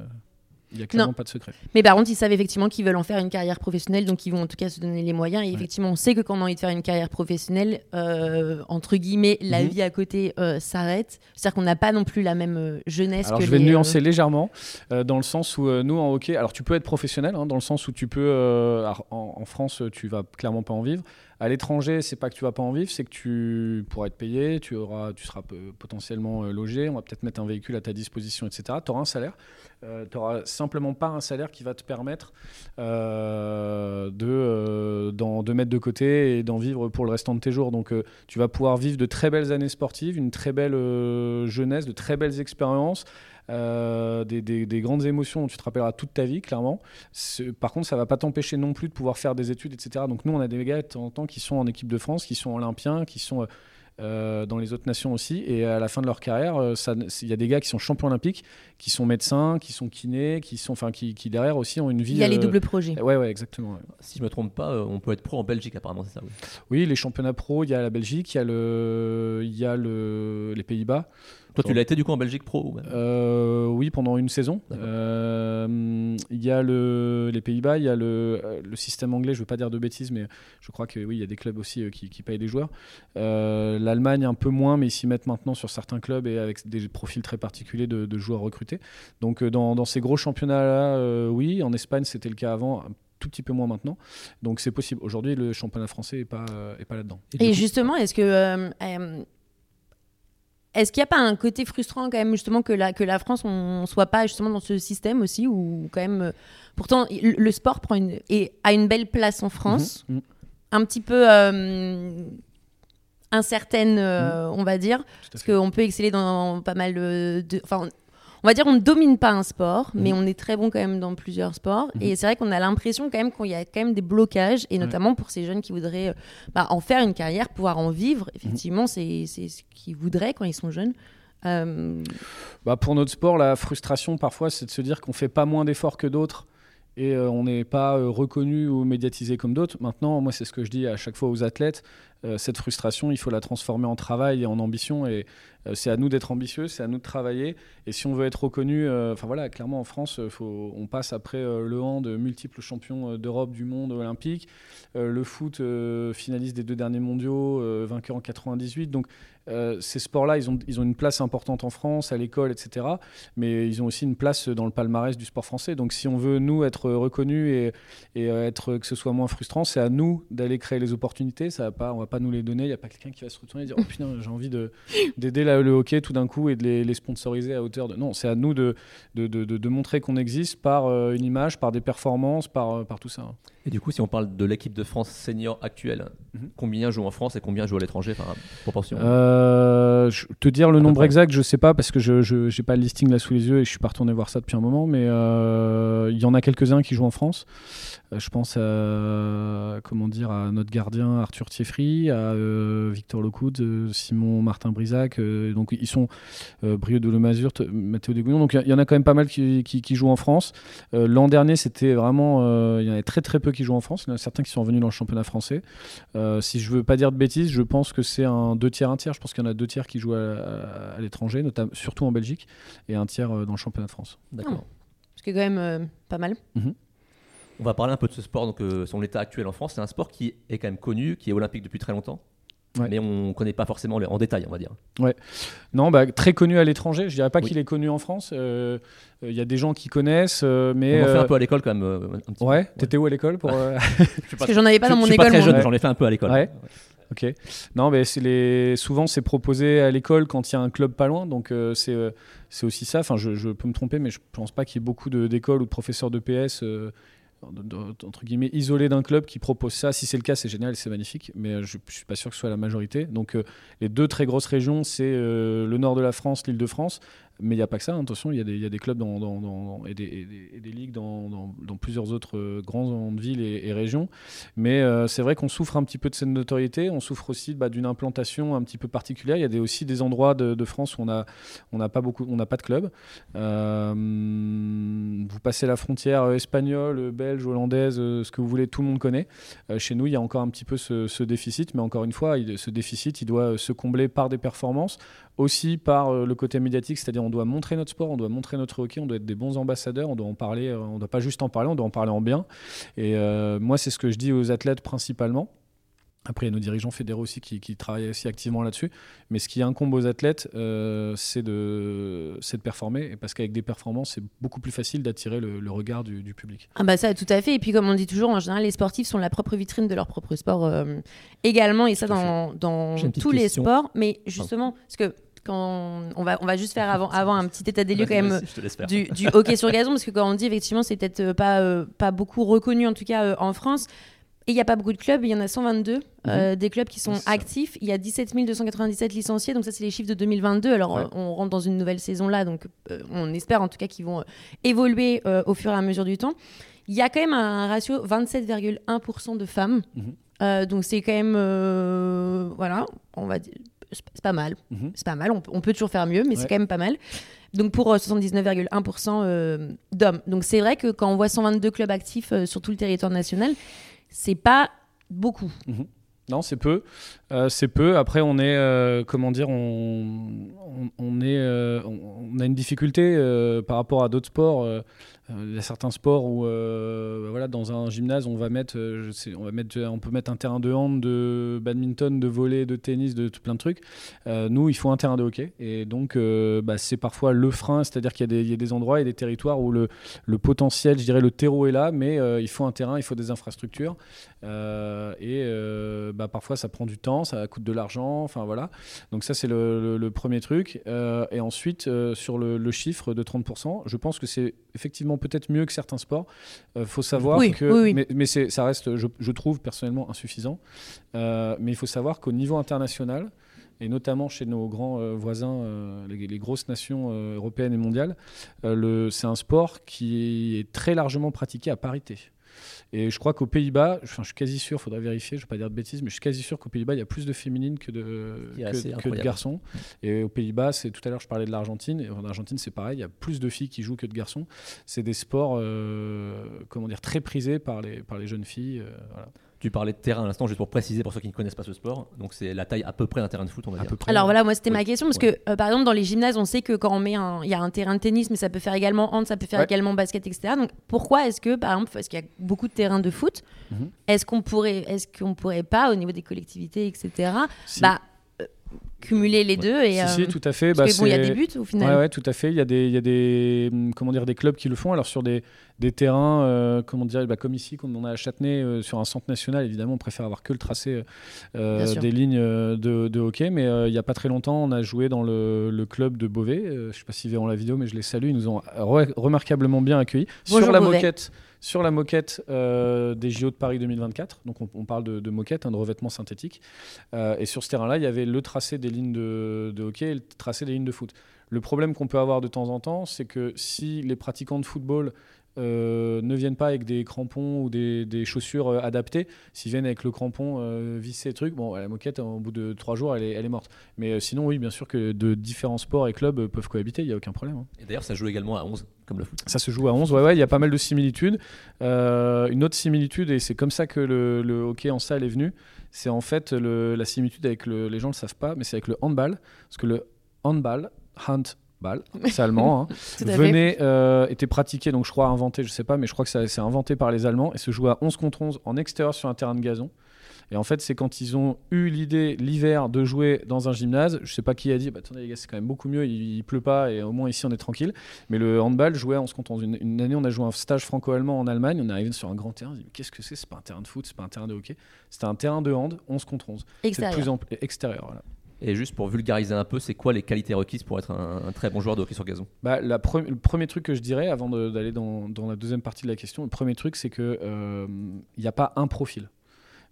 Speaker 1: Il n'y a clairement pas de secret.
Speaker 3: Mais par contre, ils savent effectivement qu'ils veulent en faire une carrière professionnelle, donc ils vont en tout cas se donner les moyens. Et effectivement, on sait que quand on a envie de faire une carrière professionnelle, euh, entre guillemets, la mhm. vie à côté euh, s'arrête. C'est-à-dire qu'on n'a pas non plus la même euh, jeunesse.
Speaker 1: Alors je vais nuancer légèrement, dans le sens où nous en hockey, alors tu peux être professionnel, hein, dans le sens où tu peux, en, en, France, tu vas clairement pas en vivre. À l'étranger, c'est pas que tu vas pas en vivre, c'est que tu pourras être payé, tu, auras, tu seras potentiellement logé, on va peut-être mettre un véhicule à ta disposition, etc. Tu auras un salaire. Euh, tu n'auras simplement pas un salaire qui va te permettre euh, de, euh, de mettre de côté et d'en vivre pour le restant de tes jours. Donc tu vas pouvoir vivre de très belles années sportives, une très belle jeunesse, de très belles expériences euh, des, des- des grandes émotions dont tu te rappelleras toute ta vie, clairement. Par contre, ça va pas t'empêcher non plus de pouvoir faire des études, etc. Donc nous, on a des gars de temps en temps qui sont en équipe de France, qui sont olympiens, qui sont... euh, euh, dans les autres nations aussi, et à la fin de leur carrière, euh, il y a des gars qui sont champions olympiques, qui sont médecins, qui sont kinés, qui sont, enfin, qui, qui derrière aussi ont une vie.
Speaker 3: Il y a les
Speaker 1: euh,
Speaker 3: doubles projets.
Speaker 1: Ouais, ouais, exactement. ouais.
Speaker 2: Si je me trompe pas, on peut être pro en Belgique apparemment, c'est ça oui.
Speaker 1: Oui, les championnats pro, il y a la Belgique, il y a, le, il y a le, les Pays-Bas.
Speaker 2: Toi, tu l'as été du coup en Belgique pro ou même
Speaker 1: Euh, oui, pendant une saison. Euh, il y a le, les Pays-Bas, il y a le, le système anglais, je ne veux pas dire de bêtises, mais je crois que oui, il y a des clubs aussi euh, qui, qui payent des joueurs. Euh, L'Allemagne, un peu moins, mais ils s'y mettent maintenant sur certains clubs et avec des profils très particuliers de, de joueurs recrutés. Donc, dans, dans ces gros championnats-là, euh, oui. En Espagne, c'était le cas avant. Un tout petit peu moins maintenant, donc c'est possible. Aujourd'hui, le championnat français est pas euh, est pas là-dedans.
Speaker 3: Et
Speaker 2: coup-
Speaker 3: justement, est-ce que euh, euh, est-ce qu'il n'y a pas un côté frustrant quand même justement que la que la France on soit pas justement dans ce système aussi ou quand même euh, pourtant le, le sport prend une et a une belle place en France,
Speaker 1: Mhm, mhm.
Speaker 3: un petit peu euh, incertaine euh, on va dire parce qu'on peut exceller dans pas mal de de- enfin on- va dire on ne domine pas un sport, mais
Speaker 1: Mhm.
Speaker 3: on est très bon quand même dans plusieurs sports.
Speaker 1: Mhm.
Speaker 3: Et c'est vrai qu'on a l'impression quand même qu'il y a quand même des blocages, et notamment pour ces jeunes qui voudraient euh, bah, en faire une carrière, pouvoir en vivre. Effectivement, c'est c'est ce qu'ils voudraient quand ils sont jeunes. Euh,
Speaker 1: Bah, pour notre sport, la frustration parfois, c'est de se dire qu'on fait pas moins d'efforts que d'autres et euh, on n'est pas euh, reconnu ou médiatisé comme d'autres. Maintenant, moi, c'est ce que je dis à chaque fois aux athlètes. Euh, cette frustration, il faut la transformer en travail et en ambition. Et euh, c'est à nous d'être ambitieux, c'est à nous de travailler. Et si on veut être reconnu, euh, enfin voilà, clairement en France, on passe après le hand, multiples champions d'Europe, du monde olympique. Le foot, finaliste des deux derniers mondiaux, vainqueur en 98. Donc ces sports-là, ils ont, ils ont une place importante en France, à l'école, etc. Mais ils ont aussi une place dans le palmarès du sport français. Donc si on veut, nous, être reconnus et, être, que ce soit moins frustrant, c'est à nous d'aller créer les opportunités. Ça va pas, on va pas nous les donner. Il n'y a pas quelqu'un qui va se retourner et dire Oh putain, j'ai envie de- d'aider le hockey tout d'un coup et de les, les sponsoriser à hauteur de. Non, c'est à nous de, de, de- de- montrer qu'on existe par euh, une image, par des performances, par, euh, par tout ça.
Speaker 2: Et du coup, si on parle de l'équipe de France senior actuelle,
Speaker 1: Mhm.
Speaker 2: combien jouent en France et combien jouent à l'étranger par proportion
Speaker 1: Euh, je- te dire le nombre exact, je sais pas parce que je j'ai pas le listing là sous les yeux et je suis pas retourné voir ça depuis un moment, mais euh, il y en a quelques-uns qui jouent en France. Euh, je pense à comment dire à notre gardien Arthur Thieffry, à euh, Victor Locoud, euh, Simon Martin Brisac. donc ils sont Brieux de Lemazur, Mathéo Desgouillons. Donc il y, y en a quand même pas mal qui, qui- qui jouent en France. L'an dernier, c'était vraiment il y en avait très très peu qui jouent en France. Il y en a certains qui sont venus dans le championnat français. Si je veux pas dire de bêtises, je pense que c'est un deux tiers, un tiers. Je pense qu'il y en a deux tiers qui jouent à, à- à l'étranger, surtout en Belgique, et un tiers dans le championnat de France.
Speaker 2: D'accord.
Speaker 3: ce qui est quand même euh, pas mal.
Speaker 2: On va parler un peu de ce sport, donc euh, son état actuel en France. C'est un sport qui est quand même connu, qui est olympique depuis très longtemps.
Speaker 1: Ouais.
Speaker 2: Mais on ne connaît pas forcément les- en détail, on va dire.
Speaker 1: Non, bah, très connu à l'étranger. Je dirais pas
Speaker 2: Oui.
Speaker 1: qu'il est connu en France. Euh, Il y a des gens qui connaissent, euh, mais
Speaker 2: on en fait
Speaker 1: euh,
Speaker 2: un peu à l'école quand même. euh, un petit
Speaker 1: ouais. T'étais où à l'école pour euh,
Speaker 2: Je
Speaker 3: Parce que j'en avais pas
Speaker 2: je-
Speaker 3: dans
Speaker 2: je
Speaker 3: mon
Speaker 2: suis
Speaker 3: école.
Speaker 2: pas très jeune,
Speaker 1: Ouais.
Speaker 2: j'en ai fait un peu à l'école.
Speaker 1: Ouais. Ok. Non, mais c'est les. Souvent, c'est proposé à l'école quand il y a un club pas loin. Donc, euh, c'est euh, c'est aussi ça. Enfin, je, je peux me tromper, mais je pense pas qu'il y ait beaucoup de- d'écoles ou de professeurs de PS. euh, entre guillemets isolés d'un club qui propose ça. Si c'est le cas c'est génial c'est magnifique mais euh, je, je suis pas sûr que ce soit la majorité. Donc euh, les deux très grosses régions c'est euh, le nord de la France l'île de France mais il n'y a pas que ça hein. attention il y, a des- clubs dans, et, des, ligues dans, plusieurs autres euh, grandes villes et, régions mais euh, c'est vrai qu'on souffre un petit peu de cette notoriété. On souffre aussi bah, d'une implantation un petit peu particulière. Il y a aussi des endroits de, France où on n'a pas pas de club. Euh, vous passez la frontière euh, espagnole, belge, hollandaise, ce que vous voulez, tout le monde connaît. Chez nous, il y a encore un petit peu ce, déficit, mais encore une fois, ce déficit, il doit se combler par des performances, aussi par euh, le côté médiatique, c'est-à-dire on doit montrer notre sport, on doit montrer notre hockey, on doit être des bons ambassadeurs, on doit en parler, euh, on doit pas juste en parler, on doit en parler en bien. Et euh, moi, c'est ce que je dis aux athlètes principalement. Après, il y a nos dirigeants fédéraux aussi qui, qui travaillent aussi activement là-dessus. Mais ce qui incombe aux athlètes, euh, c'est de, performer. Et parce qu'avec des performances, c'est beaucoup plus facile d'attirer le, le regard du, du public.
Speaker 3: Ah bah ça, tout à fait. Et puis comme on dit toujours, en général, les sportifs sont la propre vitrine de leur propre sport euh, également, et ça dans, dans tous les sports. Mais justement, parce que quand on va, on va juste faire avant, avant un petit état des lieux quand même du, du hockey sur gazon, parce que quand on dit effectivement, c'est peut-être euh, pas, euh, pas beaucoup reconnu en tout cas euh, en France. Et il n'y a pas beaucoup de clubs, il y en a 122, euh, des clubs qui sont actifs. Il y a 17 297 licenciés, donc ça c'est les chiffres de 2022. Alors
Speaker 1: Ouais.
Speaker 3: on rentre dans une nouvelle saison là, donc on espère en tout cas qu'ils vont évoluer au fur et à mesure du temps. Il y a quand même un ratio 27,1% de femmes.
Speaker 1: Mhm.
Speaker 3: Euh, donc c'est quand même, euh, voilà, on va dire, c'est pas mal.
Speaker 1: Mhm.
Speaker 3: C'est pas mal, on, peut- on peut toujours faire mieux, mais c'est quand même pas mal. Donc pour euh, 79,1% euh, d'hommes. Donc c'est vrai que quand on voit 122 clubs actifs euh, sur tout le territoire national, c'est pas beaucoup.
Speaker 1: Non, c'est peu. Euh, c'est peu. Après, on est, euh, comment dire, on, on, on est, euh, on, on a une difficulté euh, par rapport à d'autres sports. Euh, euh, Il y a certains sports où, euh, voilà, dans un gymnase, on va mettre, euh, on va mettre, on peut mettre un terrain de hand, de badminton, de volley, de tennis, de plein de trucs. Nous, il faut un terrain de hockey, et donc, bah, c'est parfois le frein, c'est-à-dire qu'il y, a des- il endroits et des territoires où le, le potentiel, je dirais, le terreau est là, mais il faut un terrain, il faut des infrastructures. Et bah, parfois ça prend du temps, ça coûte de l'argent, enfin voilà. Donc ça c'est le, premier truc. Et ensuite sur le chiffre de 30%, je pense que c'est effectivement peut-être mieux que certains sports. Il faut savoir
Speaker 3: Oui,
Speaker 1: que,
Speaker 3: oui, oui.
Speaker 1: mais, ça reste, je, je trouve personnellement insuffisant. Euh, mais il faut savoir qu'au niveau international, et notamment chez nos grands euh, voisins, euh, les, les grosses nations euh, européennes et mondiales, euh, le- c'est un sport qui est très largement pratiqué à parité. Et je crois qu'aux Pays-Bas, enfin, je suis quasi sûr, il faudrait vérifier, je ne vais pas dire de bêtises, mais je suis quasi sûr qu'aux Pays-Bas, il y a plus de féminines que de, que, que garçons. Et aux Pays-Bas, c'est tout à l'heure, je parlais de l'Argentine. Et en Argentine, c'est pareil, il y a plus de filles qui jouent que de garçons. C'est des sports, euh, comment dire, très prisés par les, par les jeunes filles. euh, voilà.
Speaker 2: Tu parlais de terrain à l'instant, juste pour préciser pour ceux qui ne connaissent pas ce sport. Donc c'est la taille à peu près d'un terrain de foot, on va
Speaker 1: À
Speaker 2: dire.
Speaker 1: peu près.
Speaker 3: Alors voilà, moi c'était
Speaker 2: Oui.
Speaker 3: ma question parce
Speaker 2: Ouais.
Speaker 3: que euh, par exemple dans les gymnases, on sait que quand on met un, il y a un terrain de tennis, mais ça peut faire également hand, ça peut faire
Speaker 1: Ouais.
Speaker 3: également basket, etc. Donc pourquoi est-ce que par exemple, parce qu'il y a beaucoup de terrains de foot,
Speaker 1: Mhm.
Speaker 3: est-ce qu'on pourrait, est-ce qu'on pourrait pas au niveau des collectivités, etc.
Speaker 1: Si.
Speaker 3: Bah cumuler les deux et
Speaker 1: Si,
Speaker 3: euh,
Speaker 1: si, tout à fait. Bah,
Speaker 3: bon, il y a des buts au final.
Speaker 1: Ouais, ouais, tout à fait. Il y a des, il y a des, hum, comment dire, des clubs qui le font. Alors sur des, des terrains, euh, comment dire, bah, comme ici, comme on a à Châtenay, euh, sur un centre national, évidemment, on préfère avoir que le tracé des lignes de, de hockey. Mais il n'y a pas très longtemps, on a joué dans le, le club de Beauvais. Je ne sais pas s'ils verront la vidéo, mais je les salue. Ils nous ont re- remarquablement bien accueillis.
Speaker 3: Bonjour,
Speaker 1: sur la
Speaker 3: Beauvais.
Speaker 1: moquette. Sur la moquette euh, des JO de Paris 2024, donc on, parle de, de moquette, hein, de revêtement synthétique, Euh, et sur ce terrain-là, il y avait le tracé des lignes de, de hockey et le tracé des lignes de foot. Le problème qu'on peut avoir de temps en temps, c'est que si les pratiquants de football euh, ne viennent pas avec des crampons ou des, des chaussures euh, adaptées, s'ils viennent avec le crampon euh, vissé, truc, bon, la moquette, au bout de trois jours, elle est, elle est morte. Mais euh, sinon, oui, bien sûr que de différents sports et clubs peuvent cohabiter, il n'y a aucun problème. hein.
Speaker 2: Et d'ailleurs, ça joue également à 11, comme le foot.
Speaker 1: Ça se joue à 11, ouais, ouais, il y a pas mal de similitudes. Une autre similitude, et c'est comme ça que le, le hockey en salle est venu, c'est en fait le- la similitude avec le, les gens ne le savent pas, mais c'est avec le handball. Parce que le handball, c'est allemand, hein, venait, euh, était pratiqué, donc je crois inventé, je sais pas, mais je crois que c'est inventé par les Allemands, et se joue à 11 contre 11 en extérieur sur un terrain de gazon. Et en fait, c'est quand ils ont eu l'idée l'hiver de jouer dans un gymnase. Je sais pas qui a dit, bah, attendez les gars, c'est quand même beaucoup mieux, il, il pleut pas et au moins ici on est tranquille. Mais le handball jouait en se comptant. Une, une année, on a joué un stage franco-allemand en Allemagne. On est arrivé sur un grand terrain. On s'est dit, mais qu'est-ce que c'est? C'est pas un terrain de foot, c'est pas un terrain de hockey. C'était un terrain de hand, 11 contre 11. C'est de
Speaker 3: Extérieur.
Speaker 1: plus en plus extérieur. voilà.
Speaker 2: Et juste pour vulgariser un peu, c'est quoi les qualités requises pour être un, très bon joueur de hockey sur gazon?
Speaker 1: Bah, le premier truc que je dirais, avant d'aller dans, la deuxième partie de la question, le premier truc, c'est que euh, il n'y a pas un profil.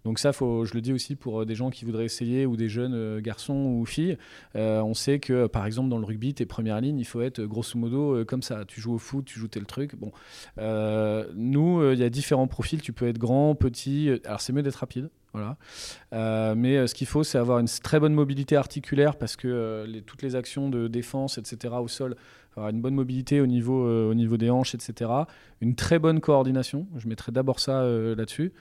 Speaker 1: Donc ça, faut, je le dis aussi pour euh, des gens qui voudraient essayer ou des jeunes euh, garçons ou filles. Euh, on sait que, par exemple, dans le rugby, tes premières lignes, il faut être euh, grosso modo euh, comme ça. Tu joues au foot, tu joues tel truc. Bon, Euh, nous, euh, il y a différents profils. Tu peux être grand, petit. euh, Alors c'est mieux d'être rapide. Voilà. Euh, mais euh, ce qu'il faut, c'est avoir une très bonne mobilité articulaire parce que euh, les- toutes les actions de défense, etc., au sol, avoir une bonne mobilité au niveau, euh, au niveau des hanches, etc. Une très bonne coordination. Je mettrai d'abord ça là-dessus.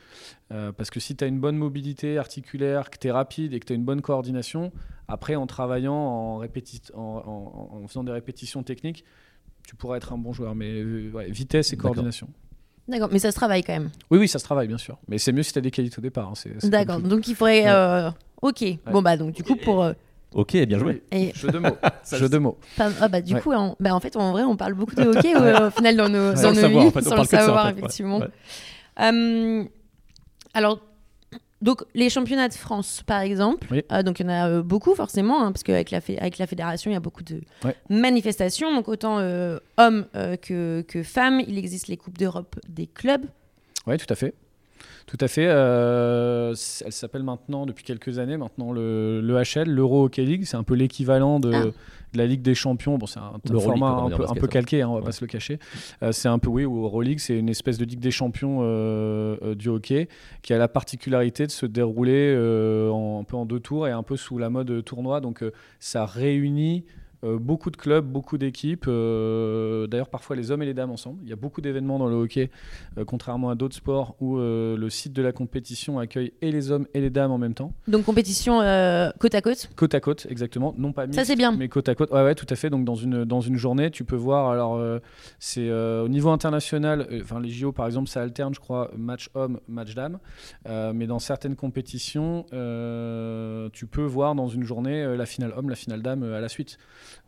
Speaker 1: Parce que si tu as une bonne mobilité articulaire, que tu es rapide et que tu as une bonne coordination, après, en travaillant, en, répéti- en, en- en faisant des répétitions techniques, tu pourras être un bon joueur. Mais ouais, vitesse et coordination.
Speaker 3: D'accord, mais ça se travaille quand même.
Speaker 1: Oui, oui, ça se travaille, bien sûr. Mais c'est mieux si tu as des qualités au départ. hein,
Speaker 3: D'accord, donc il faudrait.
Speaker 1: Ouais.
Speaker 3: euh, Ok, bon bah donc du coup pour. euh,
Speaker 2: Ok, bien joué.
Speaker 3: et-
Speaker 1: Jeu de mots. Jeu de mots.
Speaker 3: Ah bah du
Speaker 1: Ouais.
Speaker 3: coup, en, bah, en fait, en vrai, on parle beaucoup de hockey euh, au final dans nos, dans nos
Speaker 2: savoir,
Speaker 3: vies,
Speaker 2: en fait, on
Speaker 3: sans le
Speaker 2: en
Speaker 3: savoir,
Speaker 2: fait,
Speaker 3: effectivement.
Speaker 2: Ouais.
Speaker 3: Euh, alors, donc les championnats de France, par exemple,
Speaker 1: Oui.
Speaker 3: euh, donc il y en a euh, beaucoup forcément, hein, parce qu'avec la, fé- avec la fédération, il y a beaucoup de
Speaker 1: Ouais.
Speaker 3: manifestations. Donc autant euh, hommes que, que femmes, il existe les coupes d'Europe des clubs.
Speaker 1: Oui, tout à fait. Tout à fait. elle s'appelle maintenant, depuis quelques années, maintenant le, le HL, l'Euro Hockey League. C'est un peu l'équivalent de,
Speaker 3: Ah.
Speaker 1: De la Ligue des Champions. Bon, c'est un, format un peu, un
Speaker 2: basket,
Speaker 1: peu calqué, hein, on va
Speaker 2: Ouais.
Speaker 1: pas se le cacher. Euh, c'est un peu, oui, ou Euroleague, c'est une espèce de Ligue des Champions euh, euh, du hockey qui a la particularité de se dérouler en, un peu en deux tours et un peu sous la mode tournoi. Donc, ça réunit. Euh, beaucoup de clubs, beaucoup d'équipes, euh, d'ailleurs parfois les hommes et les dames ensemble. Il y a beaucoup d'événements dans le hockey, euh, contrairement à d'autres sports où le site de la compétition accueille et les hommes et les dames en même temps.
Speaker 3: Donc compétition côte à côte?
Speaker 1: Côte à côte, exactement. Non pas
Speaker 3: Ça,
Speaker 1: mixte,
Speaker 3: c'est bien.
Speaker 1: Mais côte à côte. Ouais, ouais, tout à fait. Donc dans une, dans une journée, tu peux voir. Alors, c'est au niveau international. Enfin, les JO, par exemple, ça alterne, je crois, match homme, match dame. Mais dans certaines compétitions, tu peux voir dans une journée la finale homme, la finale dame à la suite.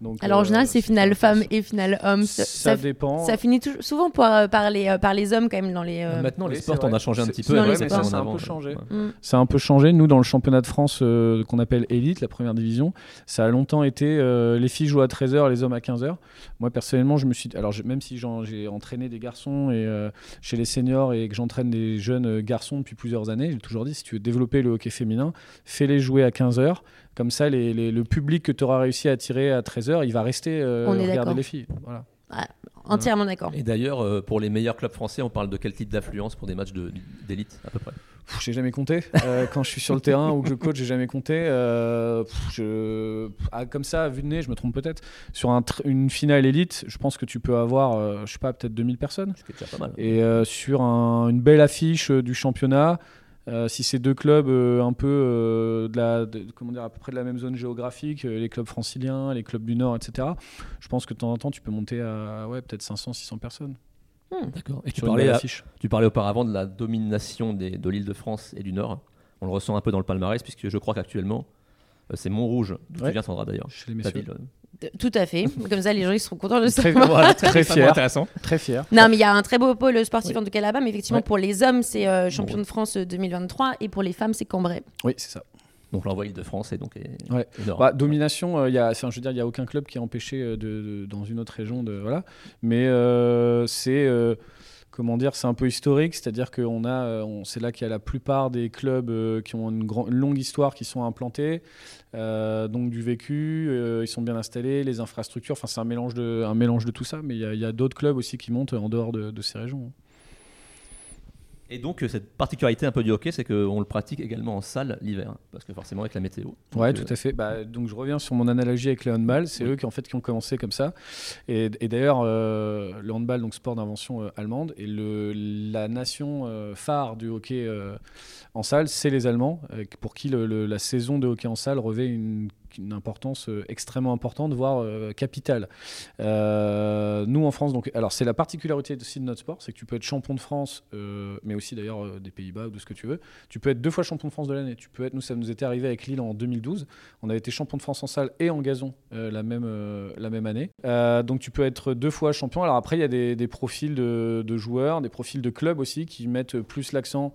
Speaker 1: Donc,
Speaker 3: Alors en
Speaker 1: euh,
Speaker 3: général, c'est finale femme et finale homme.
Speaker 1: Ça, dépend.
Speaker 3: ça finit souvent par, par, les, euh, par les hommes quand même dans les. euh,
Speaker 2: Maintenant, les sports,
Speaker 1: c'est
Speaker 2: on a changé un
Speaker 1: C'est-
Speaker 2: petit
Speaker 1: c'est
Speaker 2: peu. c'est
Speaker 3: ça,
Speaker 2: en
Speaker 1: ça a un peu changé.
Speaker 2: ouais.
Speaker 3: mm.
Speaker 1: Ça a un peu changé. Nous, dans le championnat de France euh, qu'on appelle Elite, la première division, ça a longtemps été euh, les filles jouent à 13h, les hommes à 15h. Moi, personnellement, je me suis. Alors, même si j'ai entraîné des garçons et, euh, chez les seniors et que j'entraîne des jeunes euh, garçons depuis plusieurs années, j'ai toujours dit si tu veux développer le hockey féminin, fais-les jouer à 15h. Comme ça, les- les- le public que tu auras réussi à attirer à 13h, il va rester euh,
Speaker 3: On est
Speaker 1: regarder les filles. Voilà.
Speaker 3: Entièrement d'accord.
Speaker 2: Et d'ailleurs, euh, pour les meilleurs clubs français, on parle de quel type d'affluence pour des matchs de- d'élite à peu près?
Speaker 1: J'ai jamais compté. Euh, quand je suis sur le terrain ou que je coach, j'ai jamais compté. Euh, pff, je... ah, comme ça, à vue de nez, je me trompe peut-être. Sur un une finale élite, je pense que tu peux avoir, euh, je sais pas, peut-être 2000 personnes.
Speaker 2: Ce qui est déjà pas mal.
Speaker 1: Et euh, sur un- une belle affiche euh, du championnat, si c'est deux clubs euh, un peu euh, de la, de- comment dire, à peu près de la même zone géographique, euh, les clubs franciliens, les clubs du Nord, etc., je pense que de temps en temps, tu peux monter à ouais, peut-être 500, 600 personnes
Speaker 2: D'accord. Et tu parlais, tu parlais auparavant de la domination des- de l'île de France et du Nord. On le ressent un peu dans le palmarès, puisque je crois qu'actuellement, euh, c'est Montrouge, d'où
Speaker 1: Ouais.
Speaker 2: tu viens, Sandra, d'ailleurs.
Speaker 1: Chez les messieurs.
Speaker 2: ville. Euh,
Speaker 3: Tout à fait. Comme ça, les gens ils seront contents de
Speaker 1: Très,
Speaker 3: savoir.
Speaker 1: voilà, très fier.
Speaker 2: intéressant.
Speaker 1: Très fier.
Speaker 3: Non, mais il y a un très beau pôle sportif
Speaker 2: Oui.
Speaker 3: en tout cas là-bas. Mais effectivement,
Speaker 1: Ouais.
Speaker 3: pour les hommes, c'est euh, champion
Speaker 2: Bon,
Speaker 3: de France euh, 2023 et pour les femmes, c'est Cambrai.
Speaker 1: Oui, c'est ça.
Speaker 2: Donc l'envoi de France et donc est-
Speaker 1: Ouais.
Speaker 2: est.
Speaker 1: Bah, domination, euh, il y a, enfin, je veux dire, il y a aucun club qui est empêché euh, de, de- dans une autre région de voilà. Mais euh, c'est euh, comment dire, c'est un peu historique, c'est-à-dire que euh, c'est là qu'il y a la plupart des clubs euh, qui ont une, longue histoire qui sont implantés, euh, donc du vécu, ils sont bien installés, les infrastructures. Enfin, c'est un mélange de, tout ça. Mais il y a, d'autres clubs aussi qui montent en dehors de, de ces régions.
Speaker 2: Et donc, euh, cette particularité un peu du hockey, c'est qu'on le pratique également en salle l'hiver, hein, parce que forcément, avec la météo.
Speaker 1: Ouais,
Speaker 2: Donc,
Speaker 1: tout à fait. Bah, donc je reviens sur mon analogie avec le handball. C'est
Speaker 2: Oui.
Speaker 1: eux qui en fait qui ont commencé comme ça. Et, et d'ailleurs, euh, le handball, donc sport d'invention euh, allemande, et le, la nation euh, phare du hockey euh, en salle, c'est les Allemands, euh, pour qui le- le- la saison de hockey en salle revêt une, une importance euh, extrêmement importante, voire euh, capitale. Euh, nous en France, donc, alors c'est la particularité aussi de notre sport, c'est que tu peux être champion de France, mais aussi d'ailleurs des Pays-Bas ou de ce que tu veux. Tu peux être deux fois champion de France de l'année. Tu peux être, nous ça nous était arrivé avec Lille en 2012. On avait été champion de France en salle et en gazon la même la même année. Donc tu peux être deux fois champion. Alors après il y a des, profils de, joueurs, des profils de clubs aussi qui mettent plus l'accent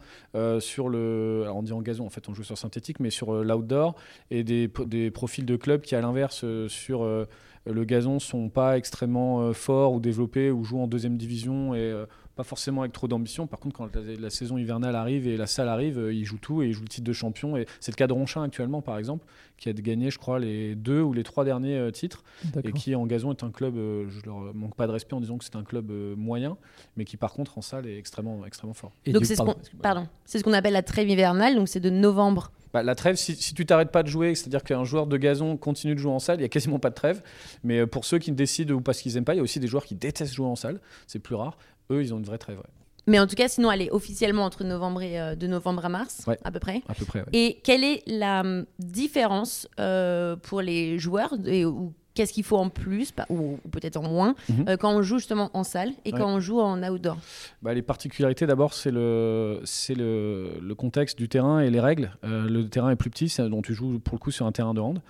Speaker 1: sur le. Alors on dit en gazon, en fait on joue sur synthétique, mais sur l'outdoor et des, des profils de clubs qui à l'inverse euh, sur euh, le gazon sont pas extrêmement euh, forts ou développés ou jouent en deuxième division et pas forcément avec trop d'ambition. Par contre, quand la, la saison hivernale arrive et la salle arrive, ils jouent tout et ils jouent le titre de champion. Et c'est le cas de Ronchin actuellement, par exemple, qui a gagné, je crois, les deux ou les trois derniers titres et qui en gazon est un club. je leur manque pas de respect en disant que c'est un club moyen, mais qui par contre en salle est extrêmement extrêmement fort.
Speaker 2: Et
Speaker 3: donc c'est ce qu'on
Speaker 2: excuse-moi.
Speaker 3: pardon, c'est ce qu'on appelle la trêve hivernale. Donc c'est de novembre.
Speaker 1: Bah, la trêve, si, si tu t'arrêtes pas de jouer, c'est-à-dire qu'un joueur de gazon continue de jouer en salle, il y a quasiment pas de trêve. Mais euh, pour ceux qui décident ou parce qu'ils aiment pas, il y a aussi des joueurs qui détestent jouer en salle. C'est plus rare. Eux, ils ont une vraie trêve, ouais.
Speaker 3: Mais en tout cas, sinon, elle est officiellement entre novembre et euh, de novembre à mars,
Speaker 1: Ouais.
Speaker 3: à peu près.
Speaker 1: à peu près. ouais.
Speaker 3: Et quelle est la hum, différence euh, pour les joueurs et, ou qu'est-ce qu'il faut en plus ou, peut-être en moins
Speaker 1: Mhm.
Speaker 3: euh, quand on joue justement en salle et
Speaker 1: Ouais.
Speaker 3: quand on joue en outdoor
Speaker 1: Bah, les particularités, d'abord, c'est le, c'est le, le contexte du terrain et les règles. Euh, le terrain est plus petit, c'est- donc tu joues pour le coup sur un terrain de hand.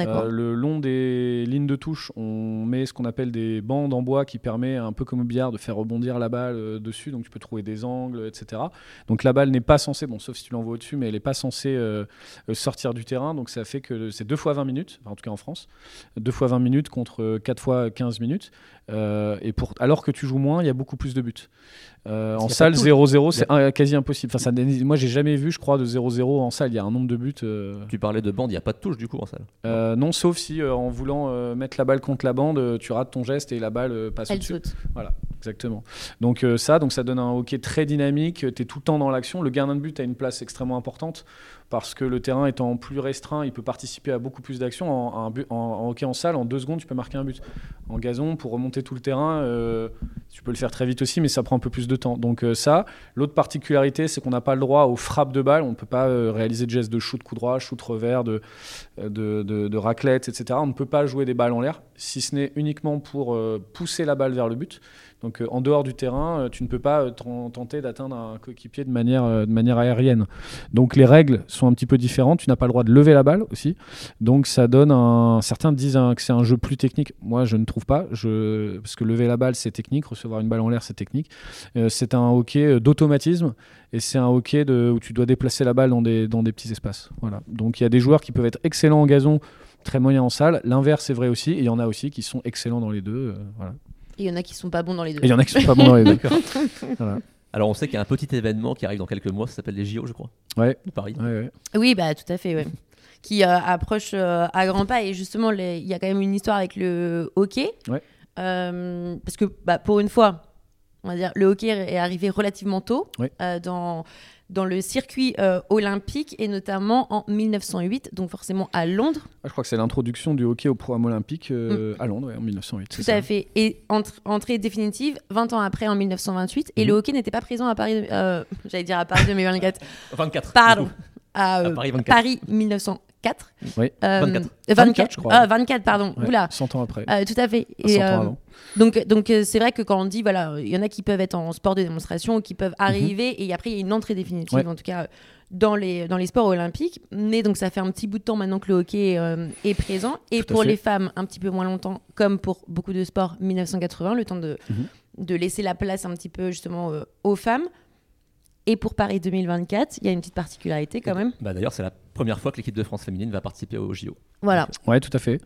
Speaker 1: Euh, le long des lignes de touche, on met ce qu'on appelle des bandes en bois qui permet, un peu comme au billard, de faire rebondir la balle dessus. Donc tu peux trouver des angles, etc. Donc la balle n'est pas censée, bon, sauf si tu l'envoies au-dessus, mais elle n'est pas censée sortir du terrain. Donc ça fait que c'est deux fois 20 minutes, enfin, en tout cas en France, deux fois 20 20 minutes contre 4 fois 15 minutes. Euh, et pour, alors que tu joues moins, il y a beaucoup plus de buts. Euh, en salle,
Speaker 2: pas de
Speaker 1: 0-0, c'est quasi impossible. Enfin, ça, n'est- moi, j'ai jamais vu, je crois, de 0-0 en salle. Il y a un nombre de buts. euh,
Speaker 2: Tu parlais de bande, il n'y a pas de touche du coup en salle.
Speaker 1: euh, non, sauf si euh, en voulant euh, mettre la balle contre la bande, tu rates ton geste et la balle euh, passe
Speaker 3: Elle
Speaker 1: au-dessus.
Speaker 3: saute.
Speaker 1: Voilà, exactement. Donc euh, ça, donc ça donne un hockey très dynamique. Tu es tout le temps dans l'action. Le gardien de but a une place extrêmement importante parce que le terrain étant plus restreint, il peut participer à beaucoup plus d'actions. En, hockey en salle, en deux secondes, tu peux marquer un but. En gazon, pour remonter tout le terrain, euh, tu peux le faire très vite aussi, mais ça prend un peu plus de temps. Donc euh, ça, l'autre particularité, c'est qu'on n'a pas le droit aux frappes de balle. On ne peut pas euh, réaliser de gestes de shoot coup droit, shoot revers, de, de, de, de raclette, etc. On ne peut pas jouer des balles en l'air, si ce n'est uniquement pour euh, pousser la balle vers le but. Donc euh, en dehors du terrain, euh, tu ne peux pas euh, ten- tenter d'atteindre un coéquipier de manière, euh, de manière aérienne. Donc les règles sont un petit peu différentes. Tu n'as pas le droit de lever la balle aussi. Donc ça donne un. Certains disent que c'est un jeu plus technique. Moi, je ne trouve pas. Parce que lever la balle, c'est technique. Recevoir une balle en l'air, c'est technique. Euh, c'est un hockey euh, d'automatisme et c'est un hockey où tu dois déplacer la balle dans des, dans des petits espaces. Voilà. Donc il y a des joueurs qui peuvent être excellents en gazon, très moyens en salle. L'inverse est vrai aussi. Et il y en a aussi qui sont excellents dans les deux. euh, voilà.
Speaker 3: Et il y en a qui sont pas bons dans les deux.
Speaker 1: Et il y en a qui sont pas bons dans les deux. Voilà.
Speaker 2: Alors on sait qu'il y a un petit événement qui arrive dans quelques mois, ça s'appelle les JO je crois,
Speaker 1: Ouais,
Speaker 2: de Paris.
Speaker 1: ouais, ouais.
Speaker 3: Oui, bah tout à fait, ouais. Qui euh, approche euh, à grands pas. Et justement, les- il y a quand même une histoire avec le hockey.
Speaker 1: Ouais.
Speaker 3: Euh, parce que bah, pour une fois, on va dire, le hockey est arrivé relativement tôt
Speaker 1: Ouais.
Speaker 3: euh, dans, dans le circuit euh, olympique et notamment en 1908, donc forcément à Londres.
Speaker 1: Ah, je crois que c'est l'introduction du hockey au programme olympique euh, à Londres ouais, en 1908.
Speaker 3: Mm. Tout à
Speaker 1: ça.
Speaker 3: fait. Et entre- entrée définitive 20 ans après en 1928. Et le hockey n'était pas présent à Paris, euh, j'allais dire à Paris 2024.
Speaker 2: 24.
Speaker 3: Pardon. À, euh,
Speaker 2: À Paris 24.
Speaker 3: Paris 1904.
Speaker 1: Oui.
Speaker 3: Euh,
Speaker 2: 24.
Speaker 3: euh,
Speaker 1: 24, je crois.
Speaker 3: Ah, 24, pardon.
Speaker 1: Ouais,
Speaker 3: Oula.
Speaker 1: 100 ans après.
Speaker 3: Euh, tout à fait.
Speaker 1: 100
Speaker 3: Et,
Speaker 1: ans
Speaker 3: euh,
Speaker 1: avant.
Speaker 3: donc, donc euh, c'est vrai que quand on dit, voilà, il y en a qui peuvent être en sport de démonstration, qui peuvent arriver, et après, il y a une entrée définitive,
Speaker 1: Mhm. Ouais.
Speaker 3: en tout cas, dans les, dans les sports olympiques. Mais donc, ça fait un petit bout de temps maintenant que le hockey euh, est présent. Et
Speaker 1: Tout
Speaker 3: pour les femmes, un petit peu moins longtemps, comme pour beaucoup de sports, 1980, le temps de,
Speaker 1: Mhm.
Speaker 3: de laisser la place un petit peu, justement, euh, aux femmes. Et pour Paris 2024, il y a une petite particularité quand même.
Speaker 2: Bah, D'ailleurs c'est la première fois que l'équipe de France féminine va participer aux JO.
Speaker 3: Voilà.
Speaker 1: Ouais, tout à fait.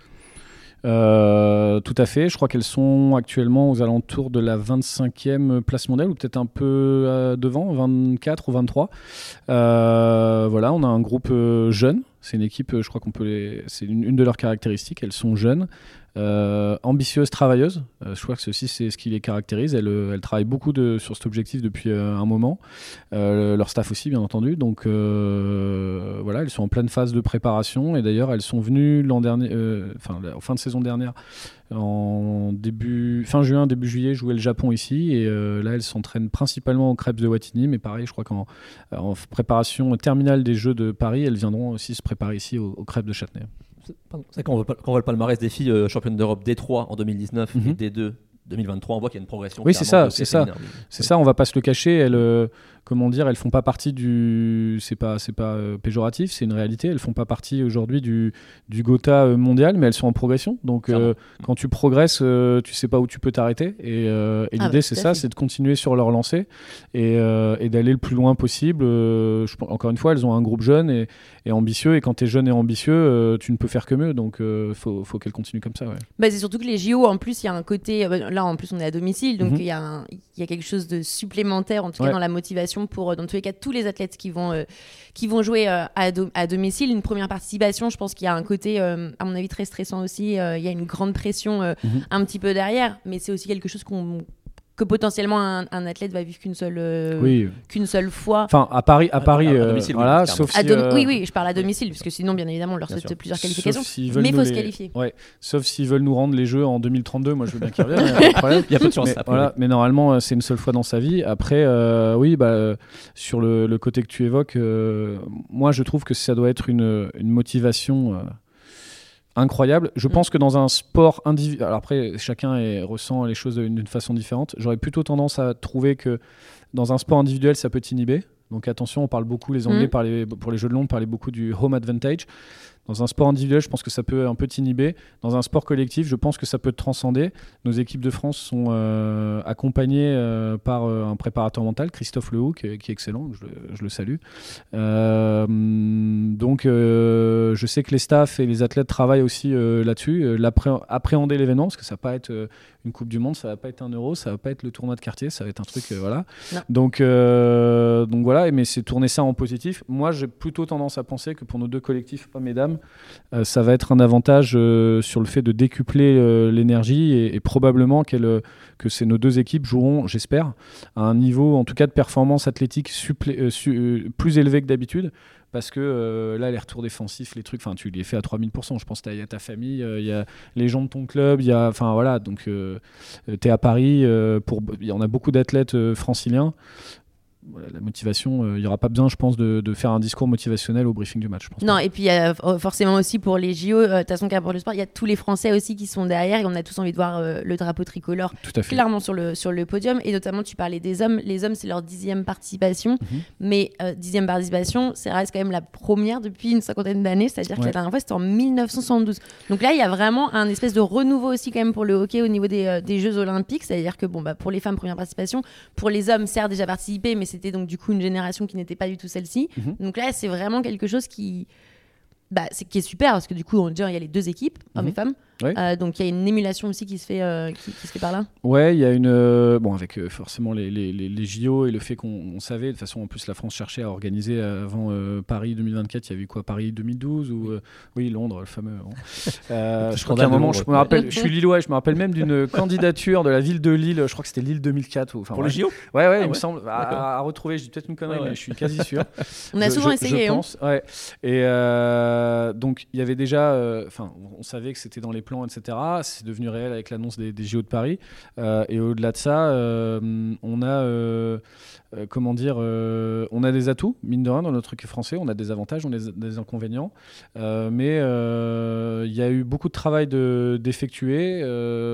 Speaker 1: Euh, tout à fait. Je crois qu'elles sont actuellement aux alentours de la 25e place mondiale, ou peut-être un peu euh, devant, 24 ou 23. Euh, voilà, on a un groupe euh, jeune. C'est une équipe, euh, je crois qu'on peut les. C'est une, une de leurs caractéristiques. Elles sont jeunes, euh, ambitieuses, travailleuses. Euh, je crois que ceci, c'est ce qui les caractérise. Elles, euh, elles travaillent beaucoup sur cet objectif depuis euh, un moment. Leur staff aussi, bien entendu. Donc voilà, elles sont en pleine phase de préparation. Et d'ailleurs, elles sont venues l'an dernier, en fin de saison dernière, en début, fin juin, début juillet, jouer le Japon ici. Et là, elles s'entraînent principalement au Crêpes de Watini. Mais pareil, je crois qu'en en préparation terminale des Jeux de Paris, elles viendront aussi se préparer ici au, au Crêpes de Châtenay.
Speaker 2: C'est quand on voit le palmarès des filles euh, championnes d'Europe D3 en 2019
Speaker 1: Mhm.
Speaker 2: et D2 2023, on voit qu'il y a une progression.
Speaker 1: Oui, c'est ça, c'est ça. C'est ça, on va pas se le cacher. Elles, euh, comment dire, elles font pas partie du. C'est pas, c'est pas euh, péjoratif, c'est une réalité. Elles font pas partie aujourd'hui du, du Gotha euh, mondial, mais elles sont en progression. Donc, euh, quand tu progresses, euh, tu sais pas où tu peux t'arrêter. Et, euh, et
Speaker 3: Ah
Speaker 1: l'idée,
Speaker 3: ouais,
Speaker 1: c'est ça, c'est de continuer sur leur lancée et, euh, et d'aller le plus loin possible. Euh, je encore une fois, elles ont un groupe jeune et, et ambitieux. Et quand tu es jeune et ambitieux, euh, tu ne peux faire que mieux. Donc, il faut, faut qu'elles continuent comme ça. Ouais.
Speaker 3: Bah, c'est surtout que les JO, en plus, il y a un côté. euh, Là, en plus, on est à domicile, donc il
Speaker 1: Mhm.
Speaker 3: y, a un- il y a quelque chose de supplémentaire, en tout cas
Speaker 1: Ouais.
Speaker 3: dans la motivation pour, euh, dans tous les cas, tous les athlètes qui vont, euh, qui vont jouer euh, à, do- à domicile. Une première participation, je pense qu'il y a un côté, à mon avis, très stressant aussi. Il y a une grande pression
Speaker 1: Mhm.
Speaker 3: un petit peu derrière, mais c'est aussi quelque chose qu'on que potentiellement un, un athlète va vivre qu'une seule, euh,
Speaker 1: Oui.
Speaker 3: qu'une seule fois.
Speaker 1: Enfin, à Paris, à Paris
Speaker 2: à- à domicile, oui,
Speaker 1: voilà, sauf si, euh,
Speaker 3: Oui, oui, je parle à domicile, parce que sinon, bien évidemment, on leur souhaite plusieurs qualifications. Mais il faut se qualifier.
Speaker 1: Ouais, sauf s'ils veulent nous rendre les jeux en 2032, moi je veux bien qu'ils reviennent.
Speaker 2: Il y a peu de chance.
Speaker 1: Mais,
Speaker 2: après,
Speaker 1: voilà, mais normalement, euh, c'est une seule fois dans sa vie. Après, euh, oui, bah, sur le, le côté que tu évoques, euh, moi je trouve que ça doit être une, une motivation euh, incroyable. Je
Speaker 3: Mm.
Speaker 1: pense que dans un sport individuel, alors après, chacun est- ressent les choses d'une façon différente. J'aurais plutôt tendance à trouver que dans un sport individuel, ça peut t'inhiber. Donc attention, on parle beaucoup, les Anglais
Speaker 3: Mm.
Speaker 1: parlaient- pour les jeux de Londres parlaient beaucoup du home advantage. Dans un sport individuel, je pense que ça peut un peu t'inhiber. Dans un sport collectif, je pense que ça peut te transcender. Nos équipes de France sont euh, accompagnées euh, par euh, un préparateur mental, Christophe Lehoux, qui, est excellent, je, je le salue. donc, je sais que les staffs et les athlètes travaillent aussi là-dessus, appréhender l'événement, parce que ça va pas être une Coupe du Monde, ça va pas être un Euro, ça va pas être le tournoi de quartier, ça va être un truc, voilà. Donc, donc voilà, mais c'est tourner ça en positif. Moi, j'ai plutôt tendance à penser que pour nos deux collectifs, hommes et dames, ça va être un avantage sur le fait de décupler l'énergie et, probablement que c'est nos deux équipes joueront, j'espère, à un niveau en tout cas de performance athlétique plus élevé que d'habitude. Parce que euh, là, les retours défensifs, les trucs, enfin, tu les fais à 3000%. Je pense qu'il y a ta famille, euh, il y a les gens de ton club, enfin voilà, donc euh, tu es à Paris, il y en a beaucoup d'athlètes franciliens la motivation, euh, il n'y aura pas besoin, je pense, de, faire un discours motivationnel au briefing du match.
Speaker 3: non, et puis y a forcément aussi pour les JO, euh, de toute façon, pour le sport, il y a tous les Français aussi qui sont derrière et on a tous envie de voir euh, le drapeau tricolore clairement sur le, sur le podium. Et notamment, tu parlais des hommes. Les hommes, c'est leur dixième participation, mhm. mais dixième participation, c'est reste quand même la première depuis une cinquantaine d'années, c'est-à-dire que la dernière fois, c'était en 1972. Donc là, il y a vraiment un espèce de renouveau aussi quand même pour le hockey au niveau des, des Jeux Olympiques, c'est-à-dire que bon, bah, pour les femmes, première participation, pour les hommes, certes, déjà participé, mais c'est c'était donc du coup une génération qui n'était pas du tout celle-ci. Mhm. Donc là, c'est vraiment quelque chose qui, bah, c'est qui est super parce que du coup, on dit il y a les deux équipes, hommes et mhm. Euh, donc il y a une émulation aussi qui se fait, euh, qui, se fait par là?
Speaker 1: Ouais, il y a une. Euh, bon, avec forcément les, les, les, JO et le fait qu'on savait, de toute façon, en plus, la France cherchait à organiser avant Paris 2024. Il y avait quoi Paris 2012 ou Oui, Londres, le fameux. je crois qu'à un moment, je me rappelle, je suis lillois, je me rappelle même d'une candidature de la ville de Lille, je crois que c'était Lille 2004.
Speaker 2: Enfin, Pour les JO
Speaker 1: Ouais, ouais, ah il me semble. À, retrouver, je dis peut-être une connerie, mais je suis quasi sûr.
Speaker 3: On a souvent essayé.
Speaker 1: Je hein. pense, ouais. Et donc, il y avait déjà. Enfin, on savait que c'était dans les plans, etc. C'est devenu réel avec l'annonce des, des, JO de Paris. Euh, et au-delà de ça, euh, on a, euh, comment dire, on a des atouts, mine de rien, dans notre truc français. On a des avantages, on a des, inconvénients. mais il y a eu beaucoup de travail d'effectuer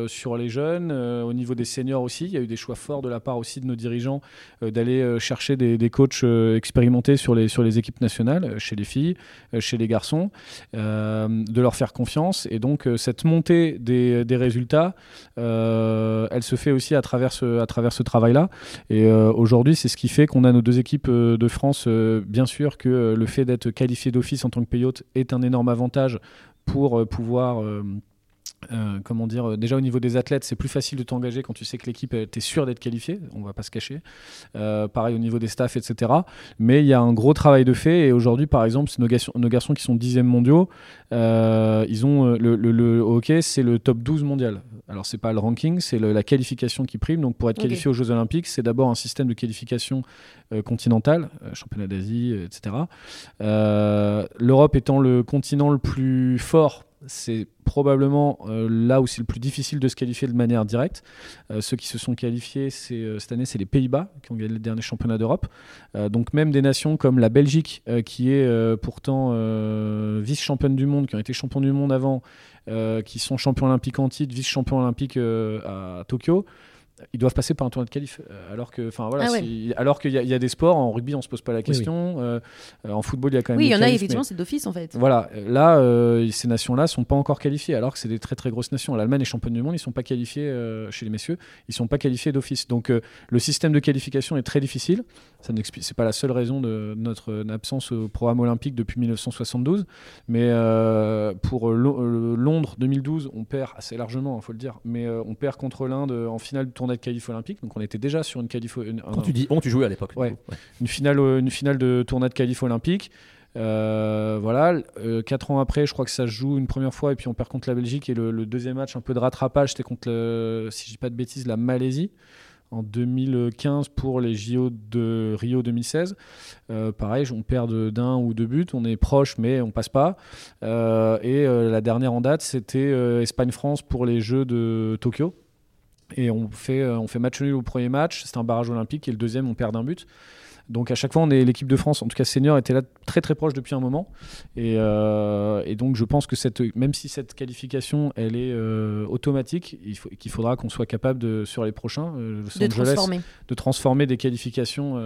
Speaker 1: sur les jeunes, au niveau des seniors aussi. Il y a eu des choix forts de la part aussi de nos dirigeants d'aller chercher des, des coachs expérimentés sur les, sur les équipes nationales, chez les filles, chez les garçons, de leur faire confiance. Et donc, cette montée des, résultats, euh, elle se fait aussi à travers ce, ce travail-là. Et euh, aujourd'hui, c'est ce qui fait qu'on a nos deux équipes euh, de France. bien sûr que le fait d'être qualifié d'office en tant que payote est un énorme avantage pour pouvoir euh, comment dire, euh, déjà au niveau des athlètes, c'est plus facile de t'engager quand tu sais que l'équipe est sûr d'être qualifiée, on va pas se cacher. Euh, pareil au niveau des staffs, etc. Mais il y a un gros travail de fait et aujourd'hui, par exemple, nos garçons, nos garçons qui sont dixièmes mondiaux, ils ont le, hockey, c'est le top 12 mondial. Alors c'est pas le ranking, c'est la qualification qui prime. Donc pour être qualifié aux Jeux Olympiques, c'est d'abord un système de qualification continentale, championnat d'Asie, etc. L'Europe étant le continent le plus fort c'est probablement euh, là où c'est le plus difficile de se qualifier de manière directe. Euh, ceux qui se sont qualifiés euh, cette année, c'est les Pays-Bas qui ont gagné le dernier championnat d'Europe. donc même des nations comme la Belgique, qui est pourtant vice-championne du monde, qui ont été champions du monde avant, qui sont champions olympiques en titre, vice-champions olympiques à Tokyo ils doivent passer par un tournoi de qualif. Euh, alors que, enfin voilà, ah alors qu'il y, a des sports en rugby, on se pose pas la question. Euh, en football, il y a quand même.
Speaker 3: Oui, il y en a effectivement, c'est d'office en fait.
Speaker 1: Voilà, là, euh, ces nations-là sont pas encore qualifiées, alors que c'est des très très grosses nations. L'Allemagne est championne du monde, ils sont pas qualifiés chez les messieurs, ils sont pas qualifiés d'office. Donc le système de qualification est très difficile. Ça n'explique, c'est pas la seule raison de notre absence au programme olympique depuis 1972, mais pour Londres 2012, on perd assez largement, il faut le dire, mais on perd contre l'Inde en finale de tournoi de qualif olympique. Donc on était déjà sur une qualif.
Speaker 2: Quand tu dis on, tu jouais à l'époque.
Speaker 1: Une finale, euh, une finale de tournoi de qualif olympique. Euh, voilà, euh, quatre ans après, je crois que ça se joue une première fois et puis on perd contre la Belgique et le, deuxième match un peu de rattrapage, c'était contre, si je dis pas de bêtises, la Malaisie en 2015 pour les JO de Rio 2016. pareil, on perd d'un ou deux buts, on est proche mais on passe pas. et la dernière en date, c'était Espagne-France pour les Jeux de Tokyo. Et on fait, euh, on fait match nul au premier match, c'est un barrage olympique, et le deuxième, on perd d'un but. Donc à chaque fois, on est l'équipe de France, en tout cas senior, était là très très proche depuis un moment. Et, euh, et donc je pense que cette, même si cette qualification elle est euh, automatique, il faut, qu'il faudra qu'on soit capable de, sur les prochains, euh, Los
Speaker 3: De
Speaker 1: Angeles,
Speaker 3: transformer.
Speaker 1: de transformer des qualifications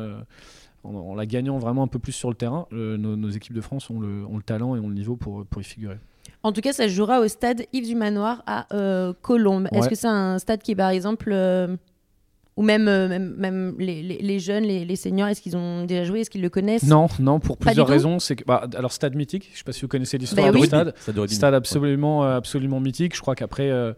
Speaker 1: en, en la gagnant vraiment un peu plus sur le terrain. Nos, nos équipes de France ont le, ont le talent et ont le niveau pour, pour y figurer.
Speaker 3: En tout cas, ça se jouera au stade Yves du Manoir à euh, Colombes. Est-ce que c'est un stade qui est par exemple. euh, ou même, euh, même, même les, les- les jeunes, les, les seniors, est-ce qu'ils ont déjà joué? Est-ce qu'ils le connaissent?
Speaker 1: Non, non, pour plusieurs raisons. C'est que, bah, alors stade mythique, je ne sais pas si vous connaissez l'histoire
Speaker 3: Bah
Speaker 1: du
Speaker 3: oui.
Speaker 1: stade.
Speaker 2: Ça devrait
Speaker 1: Stade absolument, euh, absolument mythique. Je crois qu'après, euh,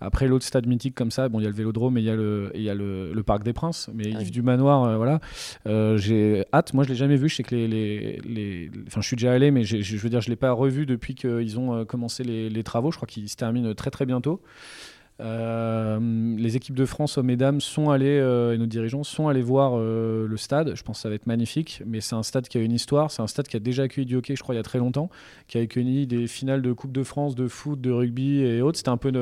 Speaker 1: après l'autre stade mythique comme ça, bon, il y a le Vélodrome et il y a le, y a le, le Parc des Princes, mais
Speaker 3: Ah
Speaker 1: Yves du Manoir, euh, voilà. Euh, j'ai hâte. Moi, je l'ai jamais vu. Je sais que les, les, les- enfin, je suis déjà allé, mais je veux dire, je l'ai pas revu depuis qu'ils ont euh, commencé les, les travaux. Je crois qu'ils se terminent très très bientôt. Euh, les équipes de France hommes et dames sont allées euh, et nos dirigeants sont allés voir euh, le stade. Je pense que ça va être magnifique, mais c'est un stade qui a une histoire. C'est un stade qui a déjà accueilli du hockey, je crois, il y a très longtemps, qui a accueilli des finales de Coupe de France, de foot, de rugby et autres. C'était un peu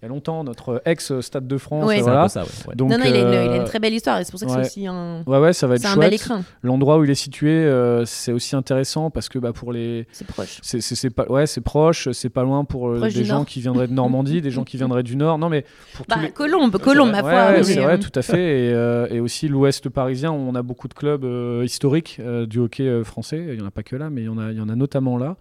Speaker 1: il y a longtemps notre ex Stade de France.
Speaker 3: Ouais.
Speaker 1: euh, voilà.
Speaker 2: un peu ça, ouais, ouais.
Speaker 1: Donc,
Speaker 3: Non, non, il a, une, il a une
Speaker 1: euh,
Speaker 3: très belle histoire et c'est pour ça que
Speaker 1: ouais.
Speaker 3: c'est aussi un.
Speaker 1: Ouais, ouais, ça va être
Speaker 3: un bel écrin,
Speaker 1: L'endroit où il est situé, euh, c'est aussi intéressant parce que bah, pour les,
Speaker 3: c'est proche.
Speaker 1: c'est c'est- c'est pas, ouais, c'est proche, c'est pas loin pour euh,
Speaker 3: Proche
Speaker 1: des gens
Speaker 3: Nord.
Speaker 1: qui viendraient de Normandie, des gens qui viendraient du Nord. Non, mais pour
Speaker 3: Bah,
Speaker 1: les,
Speaker 3: Colombe, Colombe, ma foi.
Speaker 1: c'est
Speaker 3: euh,
Speaker 1: vrai, tout à fait. Et, euh, et aussi l'Ouest parisien, où on a beaucoup de clubs euh, historiques euh, du hockey euh, français. Il n'y en a pas que là, mais il y en a, il y en a notamment là.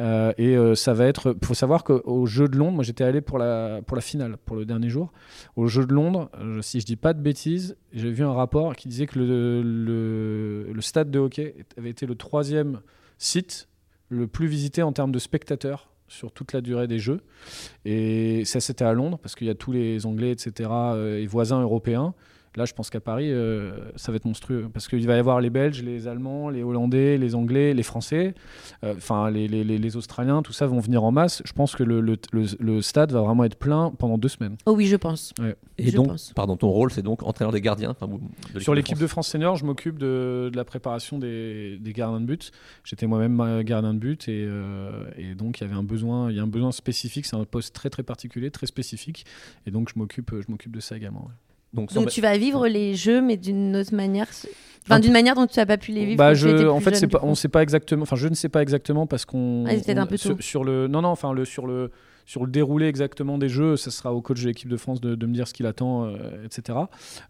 Speaker 1: Euh, et euh, ça va être. Il faut savoir qu'au Jeu de Londres, moi j'étais allé pour la, pour la finale, pour le dernier jour. Au Jeu de Londres, euh, si je dis pas de bêtises, j'ai vu un rapport qui disait que le, le, le stade de hockey avait été le troisième site le plus visité en termes de spectateurs sur toute la durée des Jeux. Et ça, c'était à Londres, parce qu'il y a tous les Anglais, etc., euh, et voisins européens. Là, je pense qu'à Paris, euh, ça va être monstrueux, parce qu'il va y avoir les Belges, les Allemands, les Hollandais, les Anglais, les Français, euh, enfin les, les, les- les Australiens, tout ça vont venir en masse. Je pense que le, le- le- le stade va vraiment être plein pendant deux semaines.
Speaker 3: Oh oui, je pense.
Speaker 2: Et
Speaker 3: Je
Speaker 2: donc,
Speaker 3: pense.
Speaker 2: pardon, ton rôle, c'est donc entraîneur des gardiens enfin, vous- de
Speaker 1: Sur l'équipe de France senior, je m'occupe de, de la préparation des, des gardiens de but. J'étais moi-même euh, gardien de but et, euh, et donc il y avait un besoin, il y a un besoin spécifique. C'est un poste très très particulier, très spécifique, et donc je m'occupe, je m'occupe de ça également. ouais.
Speaker 2: Donc,
Speaker 3: tu vas vivre les jeux, mais d'une autre manière. Enfin,
Speaker 1: Un
Speaker 3: d'une manière dont tu n'as pas pu les vivre.
Speaker 1: Bah, je,
Speaker 3: tu
Speaker 1: en fait,
Speaker 3: jeune,
Speaker 1: pas, on sait pas exactement. Enfin, je ne sais pas exactement parce qu'on.
Speaker 3: Ah,
Speaker 1: sur, sur le, non, non, enfin le sur le sur le déroulé exactement des jeux, ça sera au coach de l'équipe de France de, de me dire ce qu'il attend, euh, etc.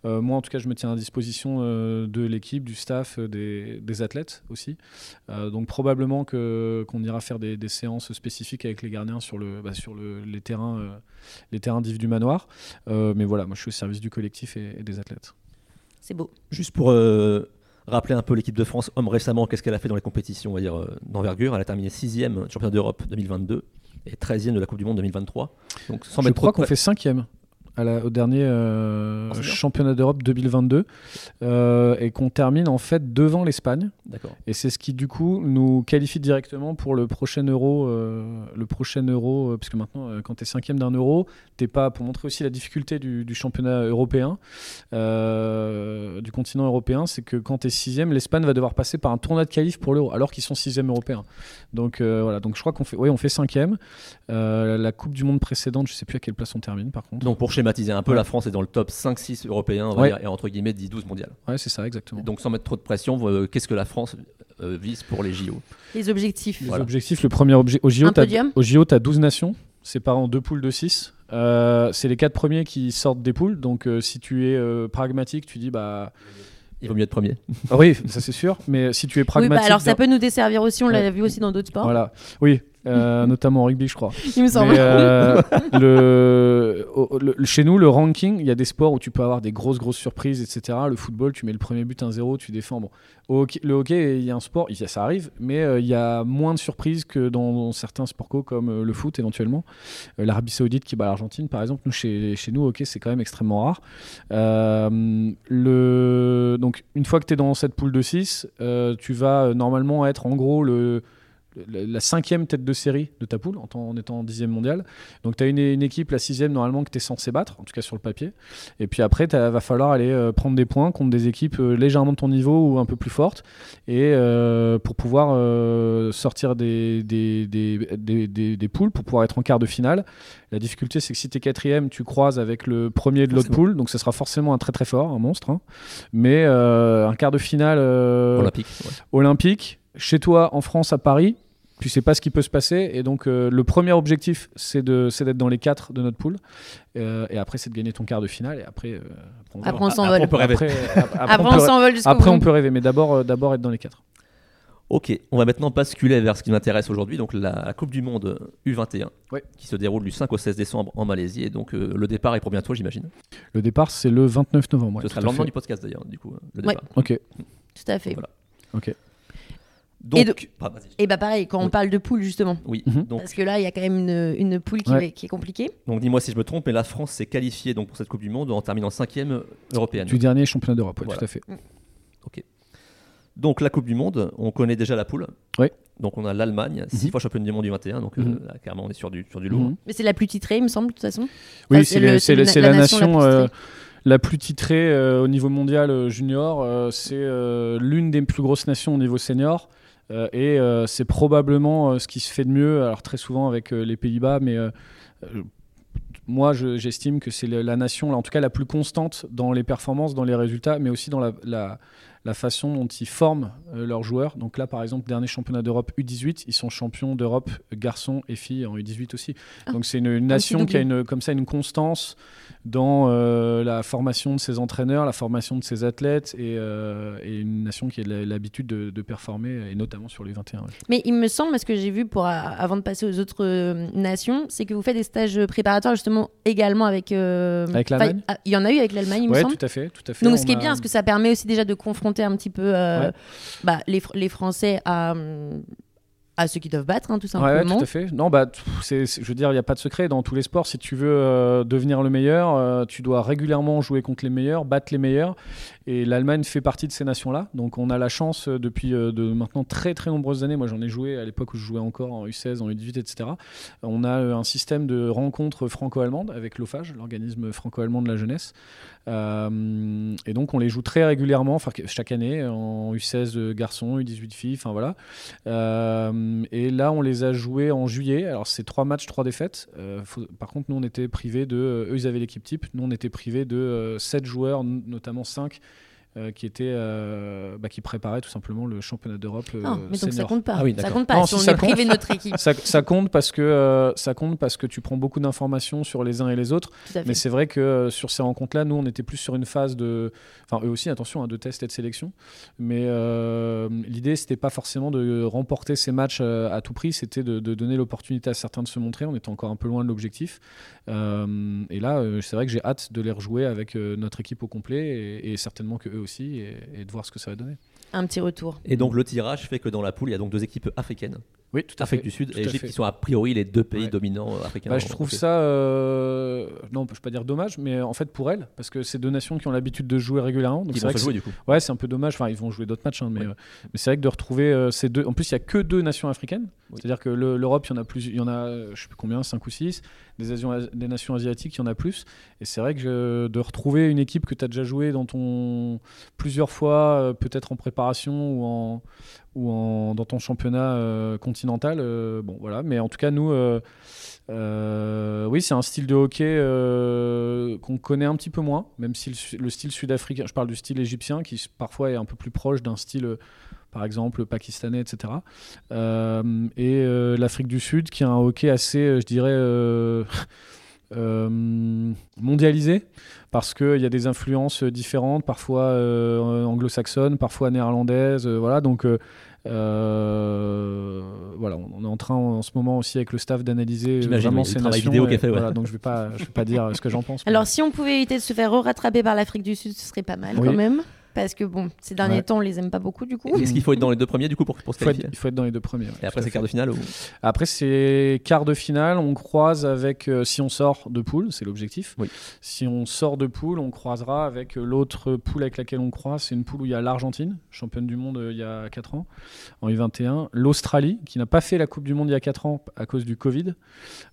Speaker 1: Euh, moi, en tout cas, je me tiens à disposition euh, de l'équipe, du staff, des, des athlètes aussi. Euh, donc probablement que qu'on ira faire des, des séances spécifiques avec les gardiens sur le bah, sur le, les terrains euh, les terrains d'Yves du Manoir. Euh, mais voilà, moi, je suis au service du collectif et, et des athlètes.
Speaker 3: C'est beau.
Speaker 2: Juste pour euh, rappeler un peu l'équipe de France homme récemment, qu'est-ce qu'elle a fait dans les compétitions on va dire, euh, d'envergure? Elle a terminé 6ème championnat d'Europe 2022 et 13ème de la Coupe du Monde 2023. Donc sans
Speaker 1: je
Speaker 2: mettre
Speaker 1: crois qu'on fait cinquième à la- au dernier euh,
Speaker 2: senior
Speaker 1: championnat d'Europe 2022 euh, et qu'on termine en fait devant l'Espagne.
Speaker 2: D'accord.
Speaker 1: Et c'est ce qui du coup nous qualifie directement pour le prochain euro. euh, le prochain euro, euh, parce que maintenant, quand tu es cinquième d'un euro, t'es pas pour montrer aussi la difficulté du, du championnat européen, du continent européen, c'est que quand tu es sixième, l'Espagne va devoir passer par un tournoi de qualif pour l'euro, alors qu'ils sont sixième européens. Donc voilà, donc je crois qu'on fait, oui, on fait cinquième. La Coupe du Monde précédente, je sais plus à quelle place on termine par contre.
Speaker 2: Donc pour schématiser un peu,
Speaker 1: Ouais.
Speaker 2: la France est dans le top 5-6 européen on va
Speaker 1: Ouais.
Speaker 2: dire, et entre guillemets 10-12 mondial.
Speaker 1: Ouais, c'est ça, exactement.
Speaker 2: Donc sans mettre trop de pression, euh, qu'est-ce que la France euh, vise pour les JO
Speaker 3: Les objectifs.
Speaker 1: Les
Speaker 2: Voilà.
Speaker 1: objectifs, le premier objet au JO, tu as 12 nations, séparées en deux poules de 6. c'est les quatre premiers qui sortent des poules. Donc, euh, si tu es euh, pragmatique, tu dis bah.
Speaker 2: Il vaut mieux être premier.
Speaker 1: Ah oui, ça c'est sûr. Mais si tu es
Speaker 3: Oui,
Speaker 1: pragmatique.
Speaker 3: bah alors ça peut nous desservir aussi, on l'a vu aussi dans d'autres sports.
Speaker 1: Voilà. Oui, euh, notamment en rugby, je crois.
Speaker 3: Il me semble.
Speaker 1: Euh, le, chez nous, le ranking, il y a des sports où tu peux avoir des grosses, grosses surprises, etc. Le football, tu mets le premier but 1-0, tu défends. Bon. Au le hockey, il y a un sport, ça arrive, mais euh, il y a moins de surprises que dans certains sports co comme euh, le foot éventuellement. L'Arabie Saoudite qui bat l'Argentine, par exemple, nous, chez, chez nous, hockey, c'est quand même extrêmement rare. Le, donc, une fois que tu es dans cette poule de 6, tu vas normalement être en gros le la, la cinquième tête de série de ta poule en, tant- en étant dixième mondial. Donc tu as une, une équipe, la sixième, normalement, que tu es censé battre, en tout cas sur le papier. Et puis après, il va falloir aller euh, prendre des points contre des équipes euh, légèrement de ton niveau ou un peu plus fortes. Et euh, pour pouvoir sortir des, des, des, des, des- poules, pour pouvoir être en quart de finale. La difficulté, c'est que si tu es quatrième, tu croises avec le premier de l'autre poule. Donc ce sera forcément un très très fort, un monstre. hein. Mais un quart de finale
Speaker 2: Olympique. ouais.
Speaker 1: olympique, chez toi en France, à Paris. Tu sais pas ce qui peut se passer et donc euh, le premier objectif c'est de c'est d'être dans les quatre de notre poule Euh, et après c'est de gagner ton quart de finale et après euh.
Speaker 3: Après, on s'envole.
Speaker 2: on peut rêver.
Speaker 1: Après, après,
Speaker 3: Après,
Speaker 1: on
Speaker 3: s'envole
Speaker 1: après, on peut rêver mais d'abord euh, d'abord être dans les quatre.
Speaker 2: Ok, on va maintenant basculer vers ce qui m'intéresse aujourd'hui, donc la Coupe du Monde U21,
Speaker 1: Ouais.
Speaker 2: qui se déroule du 5 au 16 décembre en Malaisie. Et donc euh, le départ est pour bientôt, j'imagine.
Speaker 1: Le départ c'est le 29 novembre. ouais,
Speaker 2: Ce sera le lendemain du podcast d'ailleurs, du coup, le
Speaker 3: Ouais.
Speaker 2: départ.
Speaker 1: Ok.
Speaker 3: Tout à fait.
Speaker 2: Voilà.
Speaker 1: Ok.
Speaker 2: Donc,
Speaker 3: de-. Et bah pareil, quand on parle de poule justement.
Speaker 2: oui. Donc,
Speaker 3: Parce que là, il y a quand même une, une poule qui,
Speaker 1: Ouais.
Speaker 3: est- qui est compliquée.
Speaker 2: donc dis-moi si je me trompe, mais la France s'est qualifiée donc pour cette Coupe du Monde en terminant cinquième européenne.
Speaker 1: Du dernier championnat d'Europe, ouais,
Speaker 2: Voilà.
Speaker 1: tout à fait.
Speaker 2: Donc la Coupe du Monde, on connaît déjà la poule.
Speaker 1: Oui.
Speaker 2: Donc on a l'Allemagne, six
Speaker 1: Mhm.
Speaker 2: fois championne du monde du 21, donc euh, là, clairement on est sur du, sur du lourd.
Speaker 1: Mhm.
Speaker 3: Mais c'est la plus titrée, il me semble, de toute façon.
Speaker 1: Oui,
Speaker 3: Enfin,
Speaker 1: c'est
Speaker 3: la-
Speaker 1: c'est
Speaker 3: la
Speaker 1: la
Speaker 3: nation la plus
Speaker 1: euh,
Speaker 3: titrée.
Speaker 1: la plus titrée euh, au niveau mondial euh, junior. euh, c'est euh, l'une des plus grosses nations au niveau senior. Euh, et euh, c'est probablement euh, ce qui se fait de mieux, alors très souvent avec les Pays-Bas, mais moi je- j'estime que c'est la nation, en tout cas la plus constante dans les performances, dans les résultats, mais aussi dans la- la façon dont ils forment euh, leurs joueurs. Donc là, par exemple, dernier championnat d'Europe U18, ils sont champions d'Europe garçons et filles en U18 aussi.
Speaker 3: Ah.
Speaker 1: Donc c'est une, une nation qui a une, comme ça une constance dans euh, la formation de ses entraîneurs, la formation de ses athlètes et, euh, et une nation qui a l'habitude de, de performer, et notamment sur les 21. ouais.
Speaker 3: Mais il me semble, parce que j'ai vu pour, euh, avant de passer aux autres euh, nations, c'est que vous faites des stages préparatoires justement également avec. euh,
Speaker 1: Avec l'Allemagne
Speaker 3: ah, Il y en a eu avec l'Allemagne, il me
Speaker 1: Ouais,
Speaker 3: semble.
Speaker 1: tout à fait, tout à fait.
Speaker 3: Donc,
Speaker 1: On
Speaker 3: ce qui est bien, parce que ça permet aussi déjà de confronter un petit peu euh,
Speaker 1: Ouais.
Speaker 3: bah, les, les Français à, à ceux qui doivent battre, hein, tout
Speaker 1: Ouais, ouais,
Speaker 3: simplement.
Speaker 1: tout à fait. Non, bah, c'est- je veux dire, il n'y a pas de secret dans tous les sports. Si tu veux euh, devenir le meilleur, euh, tu dois régulièrement jouer contre les meilleurs, battre les meilleurs. Et l'Allemagne fait partie de ces nations-là. Donc, on a la chance euh, depuis euh, de maintenant très très nombreuses années. Moi, j'en ai joué à l'époque où je jouais encore en U16, en U18, etc. On a euh, un système de rencontres franco-allemandes avec l'OFAGE, l'organisme franco-allemand de la jeunesse. Et donc, on les joue très régulièrement, chaque année, en U16 garçons, U18 filles, enfin voilà. Et là, on les a joués en juillet. Alors, c'est trois matchs, trois défaites. Par contre, nous, on était privés de. Eux, ils avaient l'équipe type. Nous, on était privés de sept joueurs, notamment cinq. Euh, qui étaient euh, bah, qui préparaient tout simplement le championnat d'Europe euh,
Speaker 3: Ah, mais donc ça compte pas.
Speaker 2: Ah oui,
Speaker 3: ça compte pas
Speaker 1: Non,
Speaker 3: si
Speaker 1: si
Speaker 3: on
Speaker 1: ça
Speaker 3: est privé
Speaker 1: compte.
Speaker 3: de notre équipe.
Speaker 1: ça, ça compte parce que euh, ça compte parce que tu prends beaucoup d'informations sur les uns et les autres mais c'est vrai que euh, sur ces rencontres-là, nous, on était plus sur une phase de. Enfin, eux aussi, attention, hein, de test et de sélection. Mais euh, l'idée, c'était pas forcément de remporter ces matchs euh, à tout prix, c'était de, de donner l'opportunité à certains de se montrer. On était encore un peu loin de l'objectif. Euh, et là, euh, c'est vrai que j'ai hâte de les rejouer avec euh, notre équipe au complet et, et certainement que eux aussi et, et de voir ce que ça va donner.
Speaker 3: Un petit retour.
Speaker 2: Et donc le tirage fait que dans la poule, il y a donc deux équipes africaines,
Speaker 1: Oui, tout à
Speaker 2: Afrique
Speaker 1: fait.
Speaker 2: du Sud
Speaker 1: tout
Speaker 2: et Égypte, qui sont a priori les deux pays
Speaker 1: Ouais.
Speaker 2: dominants euh, africains.
Speaker 1: Bah, je trouve ça, euh, non, je peux pas dire dommage, mais en fait pour elles, parce que c'est deux nations qui ont l'habitude de jouer régulièrement. Donc c'est
Speaker 2: vont
Speaker 1: vrai
Speaker 2: se jouer du coup.
Speaker 1: Ouais, c'est un peu dommage. Enfin, ils vont jouer d'autres matchs, hein, mais,
Speaker 2: Ouais.
Speaker 1: euh, mais c'est vrai que de retrouver euh, ces deux. En plus, il y a que deux nations africaines.
Speaker 2: Oui.
Speaker 1: C'est-à-dire que le- l'Europe, il y en a plus. Il y en a, je sais plus combien, 5 ou 6. Des, nations asiatiques, il y en a plus. Et c'est vrai que euh, de retrouver une équipe que tu as déjà joué dans ton plusieurs fois, euh, peut-être en préparation ou en ou en, dans ton championnat euh, continental. euh, bon, voilà. Mais en tout cas, nous. oui, c'est un style de hockey qu'on connaît un petit peu moins, même si le, style sud-africain, je parle du style égyptien, qui parfois est un peu plus proche d'un style, par exemple, pakistanais, etc. Euh, et euh, l'Afrique du Sud, qui a un hockey assez, euh, je dirais, euh, euh, mondialisé, parce qu'il y a des influences différentes, parfois euh, anglo-saxonnes, parfois néerlandaises, euh, voilà, donc... euh, euh, voilà, on est en train en ce moment aussi avec le staff d'analyser vraiment
Speaker 2: oui, le
Speaker 1: ces
Speaker 2: travail
Speaker 1: nations.
Speaker 2: vidéo
Speaker 1: et
Speaker 2: qui est fait, ouais.
Speaker 1: voilà, donc je vais pas, je vais pas dire ce que j'en pense. mais-
Speaker 3: Alors, si on pouvait éviter de se faire rattraper par l'Afrique du Sud, ce serait pas mal
Speaker 1: Oui.
Speaker 3: quand même. Parce que bon, ces derniers
Speaker 1: Ouais.
Speaker 3: temps, on les aime pas beaucoup du coup.
Speaker 2: Est-ce qu'il faut être dans les deux premiers du coup pour, pour se
Speaker 1: Il faut, être,
Speaker 2: qualifier
Speaker 1: il faut être dans les deux premiers. ouais,
Speaker 2: Et après c'est quart de finale ou...
Speaker 1: Après, c'est quart de finale. On croise avec, euh, si on sort de poule, c'est l'objectif.
Speaker 2: Oui.
Speaker 1: Si on sort de poule, on croisera avec euh, l'autre poule avec laquelle on croise. C'est une poule où il y a l'Argentine, championne du monde euh, il y a 4 ans, en U21. L'Australie, qui n'a pas fait la Coupe du Monde il y a 4 ans à cause du Covid,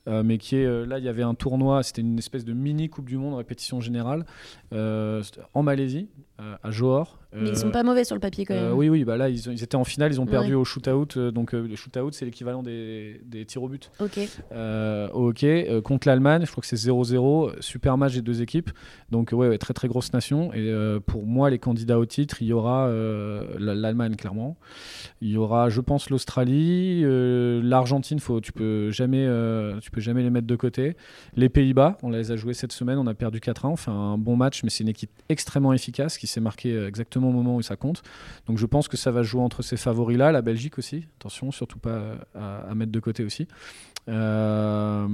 Speaker 1: euh, mais qui est euh, là, il y avait un tournoi, c'était une espèce de mini Coupe du Monde, répétition générale, euh, c'était en Malaisie, euh, à Johor.
Speaker 3: Mais ils
Speaker 1: Euh,
Speaker 3: sont pas mauvais sur le papier quand même.
Speaker 1: euh, oui, oui, bah là, ils, ont- ils étaient en finale, ils ont perdu
Speaker 3: Ouais.
Speaker 1: au shootout. euh, donc, euh, le shootout, c'est l'équivalent des, des tirs au but
Speaker 3: Ok.
Speaker 1: euh, au hockey. Euh, contre l'Allemagne, je crois que c'est 0-0. Super match des deux équipes. Donc, ouais, ouais, très, très grosse nation. Et euh, pour moi, les candidats au titre, il y aura euh, la- l'Allemagne, clairement. Il y aura, je pense, l'Australie. euh, L'Argentine, faut, tu, peux jamais, euh, tu peux jamais les mettre de côté. Les Pays-Bas, on les a joués cette semaine. On a perdu 4-1. On fait un bon match, mais c'est une équipe extrêmement efficace qui s'est marquée euh, au moment où ça compte. Donc je pense que ça va jouer entre ces favoris-là, la Belgique aussi, attention, surtout pas à, mettre de côté aussi. Euh,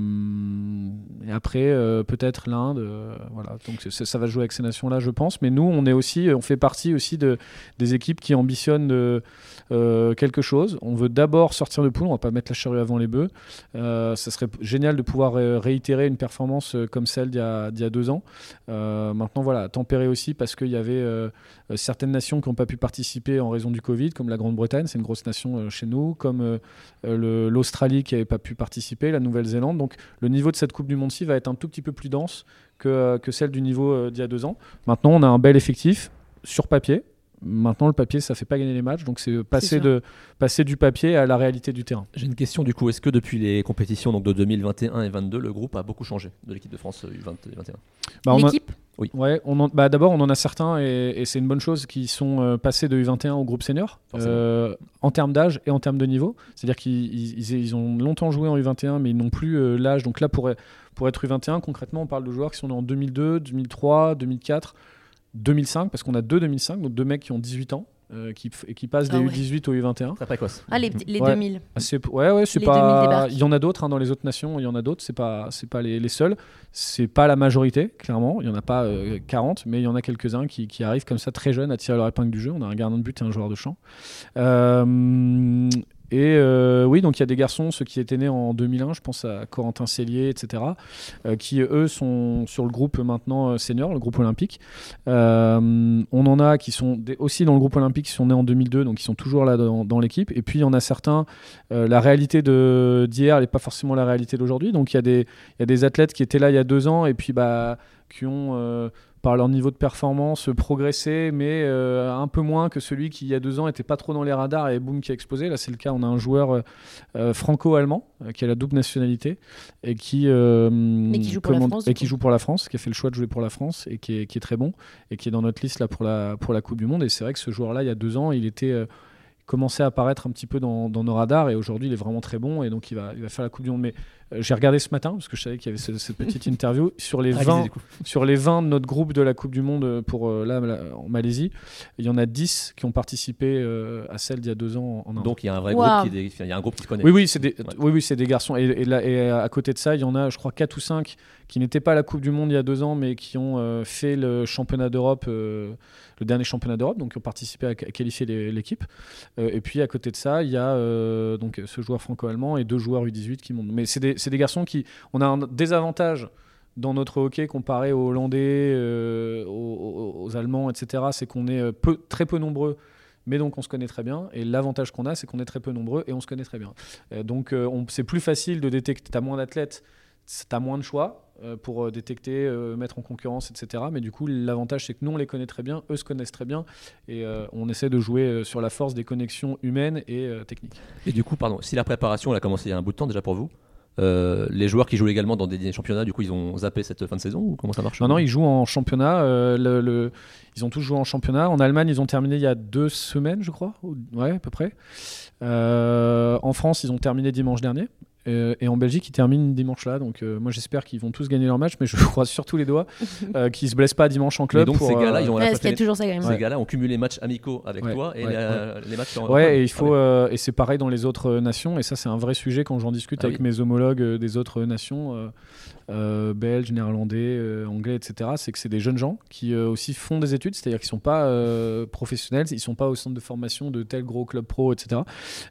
Speaker 1: et après, euh, peut-être l'Inde, euh, voilà. Donc ça va jouer avec ces nations-là, je pense. Mais nous, on est aussi, on fait partie aussi de, des équipes qui ambitionnent de, quelque chose. On veut d'abord sortir de poule, on va pas mettre la charrue avant les bœufs. Ça serait génial de pouvoir réitérer une performance comme celle d'il y, y a deux ans. Maintenant, voilà, tempérer aussi parce qu'il y avait euh, certaines nations qui n'ont pas pu participer en raison du Covid, comme la Grande-Bretagne, c'est une grosse nation euh, chez nous, comme euh, euh, l'Australie qui n'avait pas pu participer, la Nouvelle-Zélande. Donc le niveau de cette Coupe du Monde-ci va être un tout petit peu plus dense que, euh, que celle du niveau euh, d'il y a deux ans. Maintenant, on a un bel effectif sur papier. Maintenant, le papier, ça fait pas gagner les matchs, donc c'est passer,
Speaker 3: sûr.
Speaker 1: de, passer du papier à la réalité du terrain.
Speaker 2: J'ai une question du coup. Est-ce que depuis les compétitions donc, de 2021 et 2022, le groupe a beaucoup changé de l'équipe de France U20 et 21
Speaker 1: Bah, on a-
Speaker 3: L'équipe
Speaker 1: Ouais, bah, d'abord on en a certains et, et c'est une bonne chose qui sont euh, passés de U21 au groupe senior euh, en termes d'âge et en termes de niveau. C'est-à-dire qu'ils ils- ils- ils ont longtemps joué en U21 mais ils n'ont plus euh, l'âge. Donc là pour, pour être U21 concrètement on parle de joueurs qui sont en 2002, 2003, 2004, 2005 parce qu'on a deux 2005 donc deux mecs qui ont 18 ans euh, qui, qui passent des
Speaker 3: Ah ouais.
Speaker 1: U18 au U21.
Speaker 2: Très précoce.
Speaker 3: Ah, les, les
Speaker 1: Ouais.
Speaker 3: 2000.
Speaker 1: Ah, c'est- ouais, ouais, c'est
Speaker 3: Les 2000
Speaker 1: pas. Il y en a d'autres hein, dans les autres nations. Il y en a d'autres. C'est pas, c'est pas les, les seuls. C'est pas la majorité, clairement. Il y en a pas euh, 40, mais il y en a quelques-uns qui, qui arrivent comme ça très jeunes à tirer leur épingle du jeu. On a un gardien de but et un joueur de champ. Euh, et euh, oui, donc il y a des garçons, ceux qui étaient nés en 2001, je pense à Corentin Cellier, etc., euh, qui eux sont sur le groupe maintenant euh, senior, le groupe olympique. On en a qui sont aussi dans le groupe olympique, qui sont nés en 2002, donc qui sont toujours là dans, l'équipe. Et puis il y en a certains, la réalité d'hier n'est pas forcément la réalité d'aujourd'hui. Donc il y, a des- athlètes qui étaient là il y a deux ans et puis bah, qui ont, par leur niveau de performance, progressé, mais euh, un peu moins que celui qui il y a deux ans était pas trop dans les radars et boum qui a explosé. Là c'est le cas, on a un joueur euh, euh, franco-allemand qui a la double nationalité et qui,
Speaker 3: qui joue pour la France,
Speaker 1: et qui
Speaker 3: coup.
Speaker 1: joue pour la France, qui a fait le choix de jouer pour la France et qui est, qui est très bon et qui est dans notre liste là pour la, pour la Coupe du Monde. Et c'est vrai que ce joueur-là, il y a deux ans, il était commençait à apparaître un petit peu dans, dans nos radars et aujourd'hui il est vraiment très bon et donc il va, il va faire la Coupe du Monde. Mais j'ai regardé ce matin parce que je savais qu'il y avait ce- cette petite interview sur les
Speaker 2: Réalisé,
Speaker 1: 20
Speaker 2: du coup.
Speaker 1: sur les 20 de notre groupe de la Coupe du Monde euh, pour euh, là en Malaisie, il y en a 10 qui ont participé euh, à celle d'il y a deux ans en Inde.
Speaker 2: Donc il y a un vrai
Speaker 3: Wow.
Speaker 2: groupe qui des- il y a un groupe qui se connaît.
Speaker 1: Oui, oui, c'est des,
Speaker 2: Ouais.
Speaker 1: oui, oui, c'est des garçons. Et, et là- et à côté de ça, il y en a, je crois, 4 ou 5 qui n'étaient pas à la Coupe du Monde il y a deux ans, mais qui ont euh, fait le championnat d'Europe, euh, le dernier championnat d'Europe, donc qui ont participé à, à qualifier les- l'équipe. Euh, et puis à côté de ça, il y a euh, donc ce joueur franco-allemand et deux joueurs U18 qui montent. Mais c'est des, c'est des garçons qui. On a un désavantage dans notre hockey comparé aux Hollandais, euh, aux, Allemands, etc., c'est qu'on est euh, très peu nombreux, mais donc on se connaît très bien. Et l'avantage qu'on a, c'est qu'on est très peu nombreux et on se connaît très bien. Euh, donc on- c'est plus facile de détecter. Tu as moins d'athlètes, tu as moins de choix pour détecter, mettre en concurrence, etc. Mais du coup, l'avantage, c'est que nous, on les connaît très bien, eux se connaissent très bien, et on essaie de jouer sur la force des connexions humaines et techniques.
Speaker 2: Et du coup, pardon, si la préparation elle a commencé il y a un bout de temps déjà pour vous, euh, les joueurs qui jouent également dans des championnats, du coup, ils ont zappé cette fin de saison ou comment ça marche?
Speaker 1: Non, non, ils jouent en championnat. euh, ils ont tous joué en championnat. En Allemagne, ils ont terminé il y a deux semaines, je crois. ou- Ouais, à peu près. Euh, en France, ils ont terminé dimanche dernier. Euh, et en Belgique, ils terminent dimanche là. Donc moi, j'espère qu'ils vont tous gagner leur match, mais je croise surtout les doigts qu'ils se blessent pas dimanche en club.
Speaker 2: donc ces gars-là, ils ont
Speaker 3: ouais, y a toujours ça quand même.
Speaker 2: Ces gars-là ont cumulé les matchs amicaux avec toi et les, matchs. En...
Speaker 1: Ouais, et il faut et c'est pareil dans les autres nations. Et ça, c'est un vrai sujet quand j'en discute ah avec mes homologues des autres nations. Euh, belges, néerlandais, euh, anglais, etc. C'est que c'est des jeunes gens qui euh, aussi font des études, c'est-à-dire qu'ils sont pas professionnels, ils sont pas au centre de formation de tel gros club pro, etc.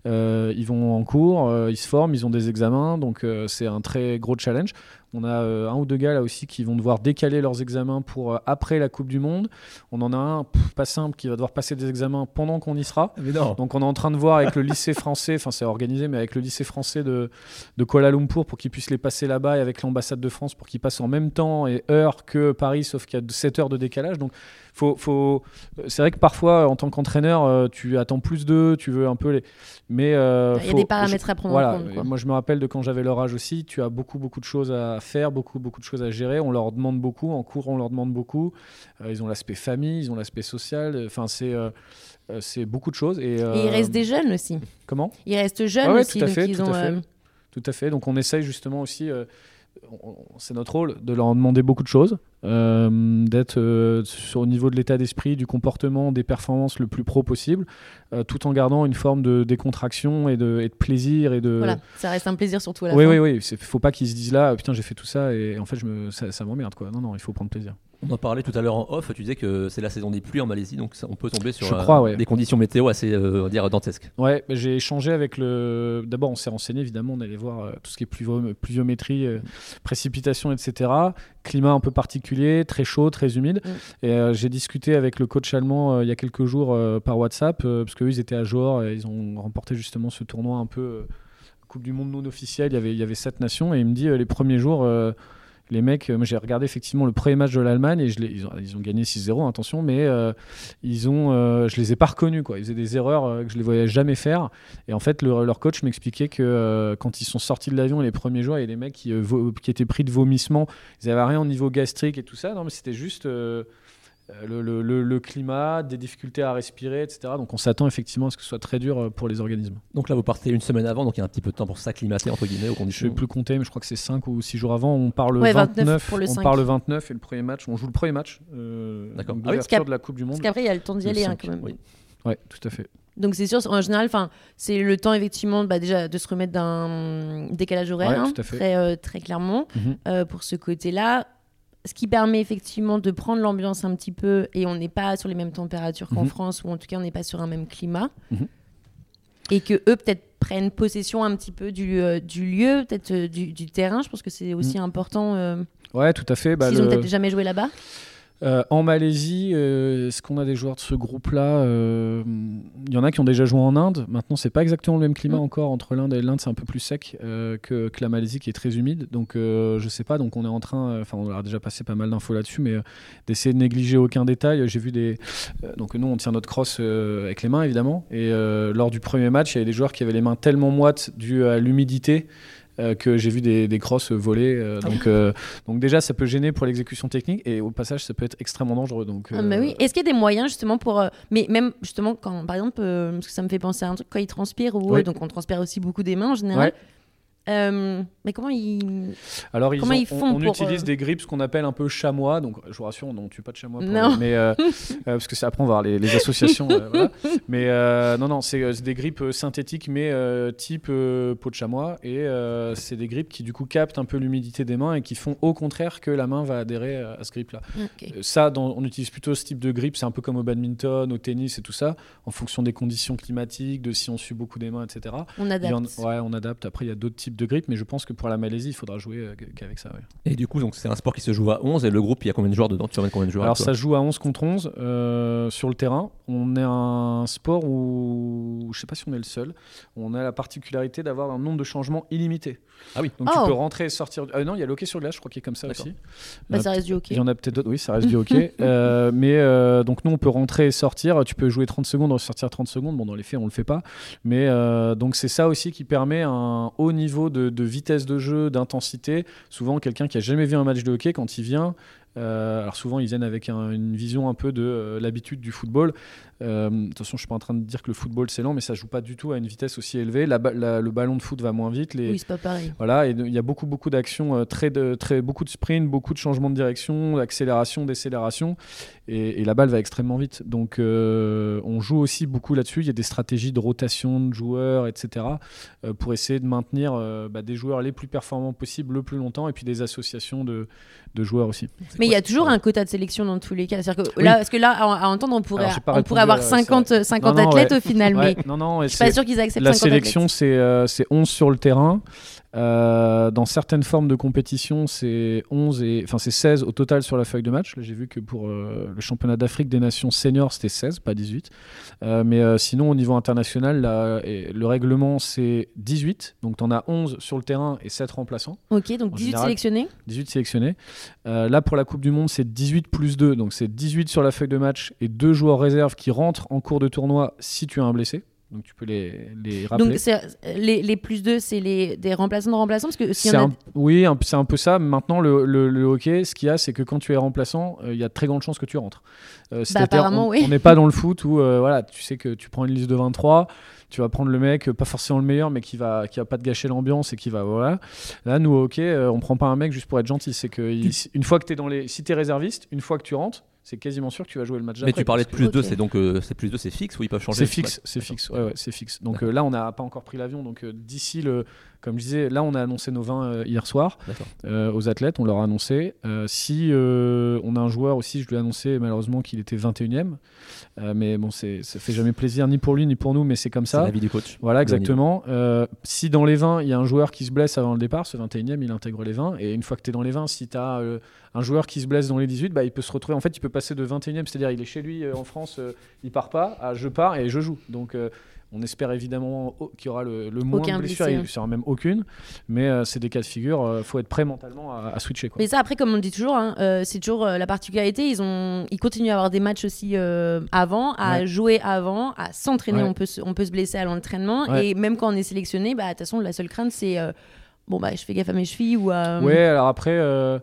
Speaker 1: ils vont en cours, ils se forment, ils ont des examens, donc c'est un très gros challenge. On a un ou deux gars là aussi qui vont devoir décaler leurs examens pour après la Coupe du Monde. On en a un pas simple qui va devoir passer des examens pendant qu'on y sera. Donc on est en train de voir avec le lycée français, enfin c'est organisé, mais avec le lycée français de, de Kuala Lumpur pour qu'ils puissent les passer là-bas et avec l'ambassade de France pour qu'ils passent en même temps et heure que Paris, sauf qu'il y a 7 heures de décalage. Donc faut, faut... c'est vrai que parfois, en tant qu'entraîneur, euh, tu attends plus d'eux, tu veux un peu les. Mais
Speaker 3: euh, il y a des paramètres à prendre
Speaker 1: voilà,
Speaker 3: en compte.
Speaker 1: Moi, je me rappelle de quand j'avais leur âge aussi, tu as beaucoup, beaucoup de choses à faire, beaucoup, beaucoup de choses à gérer. On leur demande beaucoup, en cours, on leur demande beaucoup. Euh, ils ont l'aspect famille, ils ont l'aspect social. Enfin, c'est. c'est beaucoup de choses. Et,
Speaker 3: il reste des jeunes aussi.
Speaker 1: Comment?
Speaker 3: Il reste jeunes aussi.
Speaker 1: Tout à fait, tout, à fait. tout à fait. Donc on essaye justement aussi c'est notre rôle de leur demander beaucoup de choses, euh, d'être euh, au niveau de l'état d'esprit, du comportement, des performances le plus pro possible, euh, tout en gardant une forme de décontraction et de, et de, plaisir. Et de...
Speaker 3: Voilà, ça reste un plaisir surtout à la
Speaker 1: oui,
Speaker 3: fin.
Speaker 1: Oui, oui, il faut pas qu'ils se disent là, putain, j'ai fait tout ça et en fait, je me, ça, ça m'emmerde. quoi. Non, non, il faut prendre plaisir.
Speaker 2: On en parlait tout à l'heure en off, tu disais que c'est la saison des pluies en Malaisie, donc on peut tomber sur
Speaker 1: euh,
Speaker 2: des conditions météo assez euh, dire, dantesques.
Speaker 1: Ouais, j'ai échangé avec le. D'abord, on s'est renseigné, évidemment, on allait voir euh, tout ce qui est pluviométrie, précipitations, etc. Climat un peu particulier, très chaud, très humide. Mm. Et j'ai discuté avec le coach allemand il y a quelques jours par WhatsApp, parce qu'eux, ils étaient à Johor et ils ont remporté justement ce tournoi un peu. Coupe du Monde non officielle, il y avait, il y avait sept nations, et il me dit les premiers jours les mecs, euh, moi j'ai regardé effectivement le premier match de l'Allemagne et ils, ont, gagné 6-0, attention, mais euh, ils ont, euh, je les ai pas reconnus. Quoi. Ils faisaient des erreurs que je les voyais jamais faire. Et en fait, leur coach m'expliquait que quand ils sont sortis de l'avion les premiers jours, il y a des mecs qui, qui étaient pris de vomissements. Ils avaient rien au niveau gastrique et tout ça. Non, mais c'était juste euh, le, climat, des difficultés à respirer, etc. Donc on s'attend effectivement à ce que ce soit très dur euh, pour les organismes.
Speaker 2: Donc là, vous partez une semaine avant, donc il y a un petit peu de temps pour s'acclimater entre guillemets aux conditions.
Speaker 1: Je ne vais plus compter, mais je crois que c'est 5 ou 6 jours avant. On part le 29, pour le on part le 29 et le premier match, on joue le premier match. Euh, D'accord. Ah de la Coupe du Monde.
Speaker 3: Parce qu'après, il y a le temps d'y aller hein, quand même.
Speaker 1: Oui. Ouais, tout à fait.
Speaker 3: Donc c'est sûr, en général, c'est le temps effectivement bah, déjà de se remettre d'un décalage horaire, hein, très, très clairement, mhm. pour ce côté-là ce qui permet effectivement de prendre l'ambiance un petit peu et on n'est pas sur les mêmes températures qu'en mhm. France ou en tout cas on n'est pas sur un même climat mhm. et que eux peut-être prennent possession un petit peu du, euh, du lieu peut-être euh, du, du, terrain je pense que c'est aussi mhm. important euh,
Speaker 1: ouais tout à fait
Speaker 3: bah, ils ont peut-être jamais joué là-bas
Speaker 1: euh, en Malaisie, euh, est-ce qu'on a des joueurs de ce groupe-là euh, Il y en a qui ont déjà joué en Inde. Maintenant, c'est pas exactement le même climat mm. encore entre l'Inde et l'Inde, c'est un peu plus sec que, que, la Malaisie qui est très humide. Donc, je sais pas. Donc, on est en train, enfin, on a déjà passé pas mal d'infos là-dessus, mais d'essayer de négliger aucun détail. J'ai vu des. donc, nous, on tient notre crosse avec les mains, évidemment. Et lors du premier match, il y avait des joueurs qui avaient les mains tellement moites dû à l'humidité euh, que j'ai vu des, des crosses voler. Euh, ah. donc, euh, donc déjà, ça peut gêner pour l'exécution technique et au passage, ça peut être extrêmement dangereux. Donc,
Speaker 3: ah, oui. Est-ce qu'il y a des moyens justement pour... mais même justement, quand, par exemple, parce que ça me fait penser à un truc, quand il transpire, ou, donc on transpire aussi beaucoup des mains en général. Euh, mais comment ils
Speaker 1: Alors
Speaker 3: comment
Speaker 1: ils,
Speaker 3: font
Speaker 1: on, utilise des grippes, ce qu'on appelle un peu chamois. Donc, je vous rassure, on ne tue pas de chamois. non. mais euh, euh, parce que c'est après on va voir les, associations. Mais non, non, c'est des grippes synthétiques, mais type peau de chamois. Et c'est des grippes qui du coup captent un peu l'humidité des mains et qui font au contraire que la main va adhérer à ce grip-là. ça, on utilise plutôt ce type de grippe. C'est un peu comme au badminton, au tennis et tout ça, en fonction des conditions climatiques, de si on suit beaucoup des mains, etc.
Speaker 3: On adapte.
Speaker 1: ouais, on adapte. Après, il y a d'autres types de grippe, mais je pense que pour la Malaisie, il faudra jouer euh, qu'avec ça.
Speaker 2: Et du coup, donc c'est un sport qui se joue à 11 et le groupe, il y a combien de joueurs dedans? Tu combien de joueurs
Speaker 1: Alors ça joue à 11 contre 11 euh, sur le terrain. On est un sport où, je sais pas si on est le seul, on a la particularité d'avoir un nombre de changements illimité.
Speaker 2: Ah oui.
Speaker 1: Donc tu oh. peux rentrer et sortir. Ah non, il y a le hockey sur glace, je crois qu'il est comme ça aussi.
Speaker 3: Bah, ça reste du hockey.
Speaker 1: Il y en a peut-être d'autres, oui, ça reste du hockey. Euh, mais donc nous, on peut rentrer et sortir. Tu peux jouer 30 secondes, sortir 30 secondes. Bon, dans les faits, on le fait pas. Mais donc c'est ça aussi qui permet un haut niveau de, vitesse de jeu, d'intensité. Souvent, quelqu'un qui a jamais vu un match de hockey, quand il vient, Euh, alors souvent, ils viennent avec un- une vision un peu de euh, l'habitude du football. Euh, façon, je suis pas en train de dire que le football c'est lent, mais ça joue pas du tout à une vitesse aussi élevée. La ba- la- le ballon de foot va moins vite. Les,
Speaker 3: Oui, c'est pas pareil.
Speaker 1: voilà, et il y a beaucoup, beaucoup d'actions, euh, très, de, très, beaucoup de sprints, beaucoup de changements de direction, d'accélération, décélération, et, et la balle va extrêmement vite. Donc, euh, on joue aussi beaucoup là-dessus. Il y a des stratégies de rotation de joueurs, etc., euh, pour essayer de maintenir euh, bah, des joueurs les plus performants possibles le plus longtemps, et puis des associations de, de joueurs aussi.
Speaker 3: Mais il y a toujours un quota de sélection dans tous les cas. C'est-à-dire que
Speaker 1: Oui.
Speaker 3: là, parce que là, à, à entendre, on pourrait,
Speaker 1: Alors,
Speaker 3: on pourrait
Speaker 1: à-
Speaker 3: avoir
Speaker 1: c'est
Speaker 3: 50, 50
Speaker 1: Non, non,
Speaker 3: athlètes
Speaker 1: ouais.
Speaker 3: au final,
Speaker 1: Ouais,
Speaker 3: mais
Speaker 1: non, non,
Speaker 3: je suis pas sûr qu'ils acceptent
Speaker 1: La
Speaker 3: 50
Speaker 1: sélection, c'est euh, c'est 11 sur le terrain. Euh, dans certaines formes de compétition, c'est 11 et enfin c'est 16 au total sur la feuille de match. J'ai vu que pour euh, le championnat d'Afrique des nations seniors, c'était 16, pas 18. Euh, mais euh, sinon, au niveau international, là, et le règlement, c'est 18. Donc, tu en as 11 sur le terrain et 7 remplaçants.
Speaker 3: Ok, donc
Speaker 1: En
Speaker 3: 18
Speaker 1: général,
Speaker 3: sélectionnés.
Speaker 1: 18 sélectionnés. Euh, là, pour la Coupe du Monde, c'est 18 plus 2. Donc, c'est 18 sur la feuille de match et deux joueurs réserves qui rentrent en cours de tournoi si tu as un blessé. Donc, tu peux les, les rappeler.
Speaker 3: Donc les, les plus 2, c'est les, des remplaçants de remplaçants Parce que a.
Speaker 1: un- oui, c'est un peu ça. Maintenant, le, le- le hockey, ce qu'il y a, c'est que quand tu es remplaçant, euh, il y a de très grandes chances que tu rentres. Euh,
Speaker 3: Bah, apparemment,
Speaker 1: on-
Speaker 3: oui.
Speaker 1: N'est pas dans le foot où euh, voilà, tu sais que tu prends une liste de 23, tu vas prendre le mec, pas forcément le meilleur, mais qui va, qui va pas te gâcher l'ambiance et qui va. Voilà. Là, nous, au hockey, euh, on prend pas un mec juste pour être gentil. C'est que il- une fois que tu es dans les. Si tu es réserviste, une fois que tu rentres, c'est quasiment sûr que tu vas jouer le match
Speaker 2: Mais
Speaker 1: d'après,
Speaker 2: tu parlais de plus 2,
Speaker 3: Ok.
Speaker 2: c'est donc euh, c'est plus 2, c'est fixe ou ils peuvent changer
Speaker 1: c'est fixe, c'est fixe, ouais, ouais, c'est fixe. Donc euh, là, on n'a pas encore pris l'avion. Donc euh, d'ici le, comme je disais, là, on a annoncé nos 20 euh, hier soir euh, aux athlètes. On leur a annoncé. Euh, si on a un joueur aussi, je lui ai annoncé malheureusement qu'il était 21e. Euh, mais bon, ça fait jamais plaisir ni pour lui ni pour nous, mais c'est comme
Speaker 2: C'est
Speaker 1: ça.
Speaker 2: l'avis du coach.
Speaker 1: Voilà, exactement. Si dans les 20, il y a un joueur qui se blesse avant le départ, ce 21e, il intègre les 20. Et une fois que tu es dans les 20, si tu as un joueur qui se blesse dans les 18, bah, il peut se retrouver. En fait, il peut passer de 21e, c'est-à-dire il est chez lui euh, en France, euh, il part pas, à je pars et je joue. Donc. euh, on espère évidemment qu'il y aura le, le moins de blessures, il n'y sera même aucune, mais euh, c'est des cas de figure, il faut être prêt mentalement à, à switcher. Quoi.
Speaker 3: Mais ça, après, comme on le dit toujours, hein, euh, c'est toujours euh, la particularité. Ils, ont, ils continuent à avoir des matchs aussi euh, avant, à
Speaker 1: Ouais.
Speaker 3: jouer avant, à s'entraîner.
Speaker 1: Ouais.
Speaker 3: On, peut se, on peut se blesser à l'entraînement.
Speaker 1: Ouais.
Speaker 3: Et même quand on est sélectionné, bah, de toute façon, la seule crainte, c'est euh, bon, bah, je fais gaffe à mes chevilles ou à.
Speaker 1: Ouais, alors après, euh,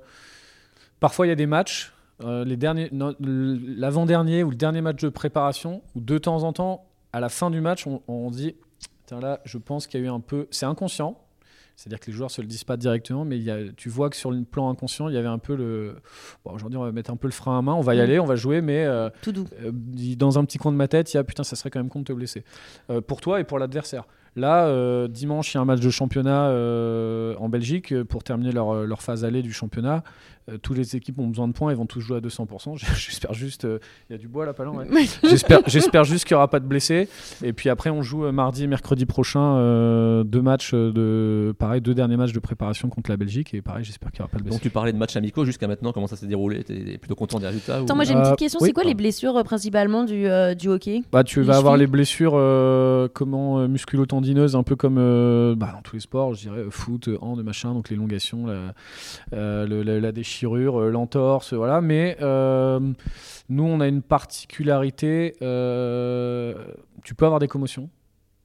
Speaker 1: parfois il y a des matchs, euh, les derniers, non, l'avant-dernier ou le dernier match de préparation, où de temps en temps, à la fin du match, on, on dit, Tiens, là, je pense qu'il y a eu un peu, c'est inconscient. C'est-à-dire que les joueurs se le disent pas directement, mais il y a, tu vois que sur le plan inconscient, il y avait un peu le. Bon, aujourd'hui, on va mettre un peu le frein à main, on va y
Speaker 3: Mm.
Speaker 1: aller, on va jouer, mais euh,
Speaker 3: Tout doux.
Speaker 1: euh, dans un petit coin de ma tête, il y a putain, ça serait quand même con de te blesser. Euh, pour toi et pour l'adversaire. Là, dimanche, il y a un match de championnat en Belgique pour terminer leur, leur phase allée du championnat. Euh, toutes les équipes ont besoin de points, ils vont tous jouer à 200%. J'espère juste. euh, Il y a du bois là, pas loin. ouais. J'espère juste qu'il n'y aura pas de blessés. Et puis après, on joue euh, mardi et mercredi prochain euh, deux matchs de. Pareil, deux derniers matchs de préparation contre la Belgique. Et pareil, j'espère qu'il n'y aura pas de blessés.
Speaker 2: Donc tu parlais de matchs amicaux jusqu'à maintenant, comment ça s'est déroulé? T'es plutôt content des résultats ou-
Speaker 3: Attends, moi j'ai une petite question. c'est quoi les blessures euh, principalement du, euh, du hockey?
Speaker 1: Bah, tu
Speaker 3: Les
Speaker 1: vas avoir les blessures euh, comment euh, musculo-tendineuses, un peu comme euh, bah, dans tous les sports, je dirais foot, hand, machin, donc l'élongation, la, euh, le- la, la déchirure, euh, l'entorse, voilà. Mais euh, nous, on a une particularité, euh, tu peux avoir des commotions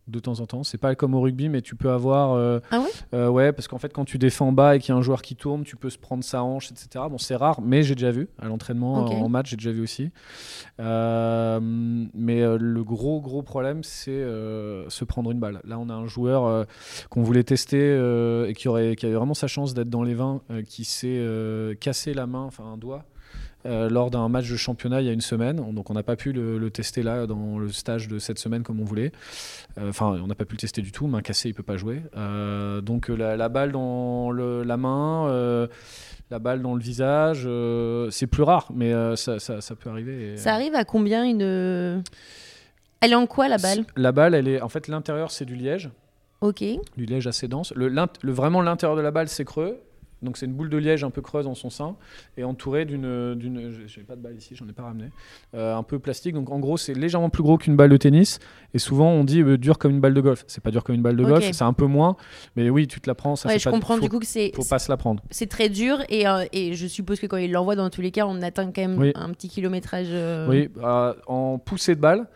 Speaker 1: de temps en temps. C'est pas comme au rugby, mais tu peux avoir. euh,
Speaker 3: Ah ouais?
Speaker 1: euh, Ouais, parce qu'en fait, quand tu défends bas et qu'il y a un joueur qui tourne, tu peux se prendre sa hanche, etc. Bon, c'est rare, mais j'ai déjà vu à l'entraînement, en match, j'ai déjà vu aussi. Euh, mais euh, le gros, gros problème, c'est se prendre une balle. Là, on a un joueur qu'on voulait tester et qui, aurait, qui avait vraiment sa chance d'être dans les 20, euh, qui s'est cassé la main, enfin un doigt. Euh, lors d'un match de championnat il y a une semaine, donc on n'a pas pu le, le tester là dans le stage de cette semaine comme on voulait. Euh, Enfin, on n'a pas pu le tester du tout. Main cassée, il peut pas jouer. Euh, donc la, la balle dans le- la main, la balle dans le visage, c'est plus rare, mais ça, ça- ça peut arriver. et-
Speaker 3: Ça arrive à combien une. Elle est en quoi la balle?
Speaker 1: La balle, elle est en fait l'intérieur, c'est du liège,
Speaker 3: Ok.
Speaker 1: du liège assez dense. Le, l'int- le- vraiment l'intérieur de la balle, c'est creux. Donc c'est une boule de liège un peu creuse en son sein et entourée d'une d'une j'ai- j'ai pas de balle ici, j'en ai pas ramené. Euh, un peu plastique. Donc en gros, c'est légèrement plus gros qu'une balle de tennis et souvent on dit euh, dur comme une balle de golf. C'est pas dur comme une balle de golf, c'est un peu moins, mais oui, tu te la prends, ça
Speaker 3: Ouais, je
Speaker 1: pas
Speaker 3: comprends
Speaker 1: faut,
Speaker 3: du coup que c'est
Speaker 1: faut pas se la prendre.
Speaker 3: c'est très dur et, euh, et je suppose que quand il l'envoie dans tous les cas, on atteint quand même
Speaker 1: Oui.
Speaker 3: un petit kilométrage.
Speaker 1: Oui, euh, en poussée de balle,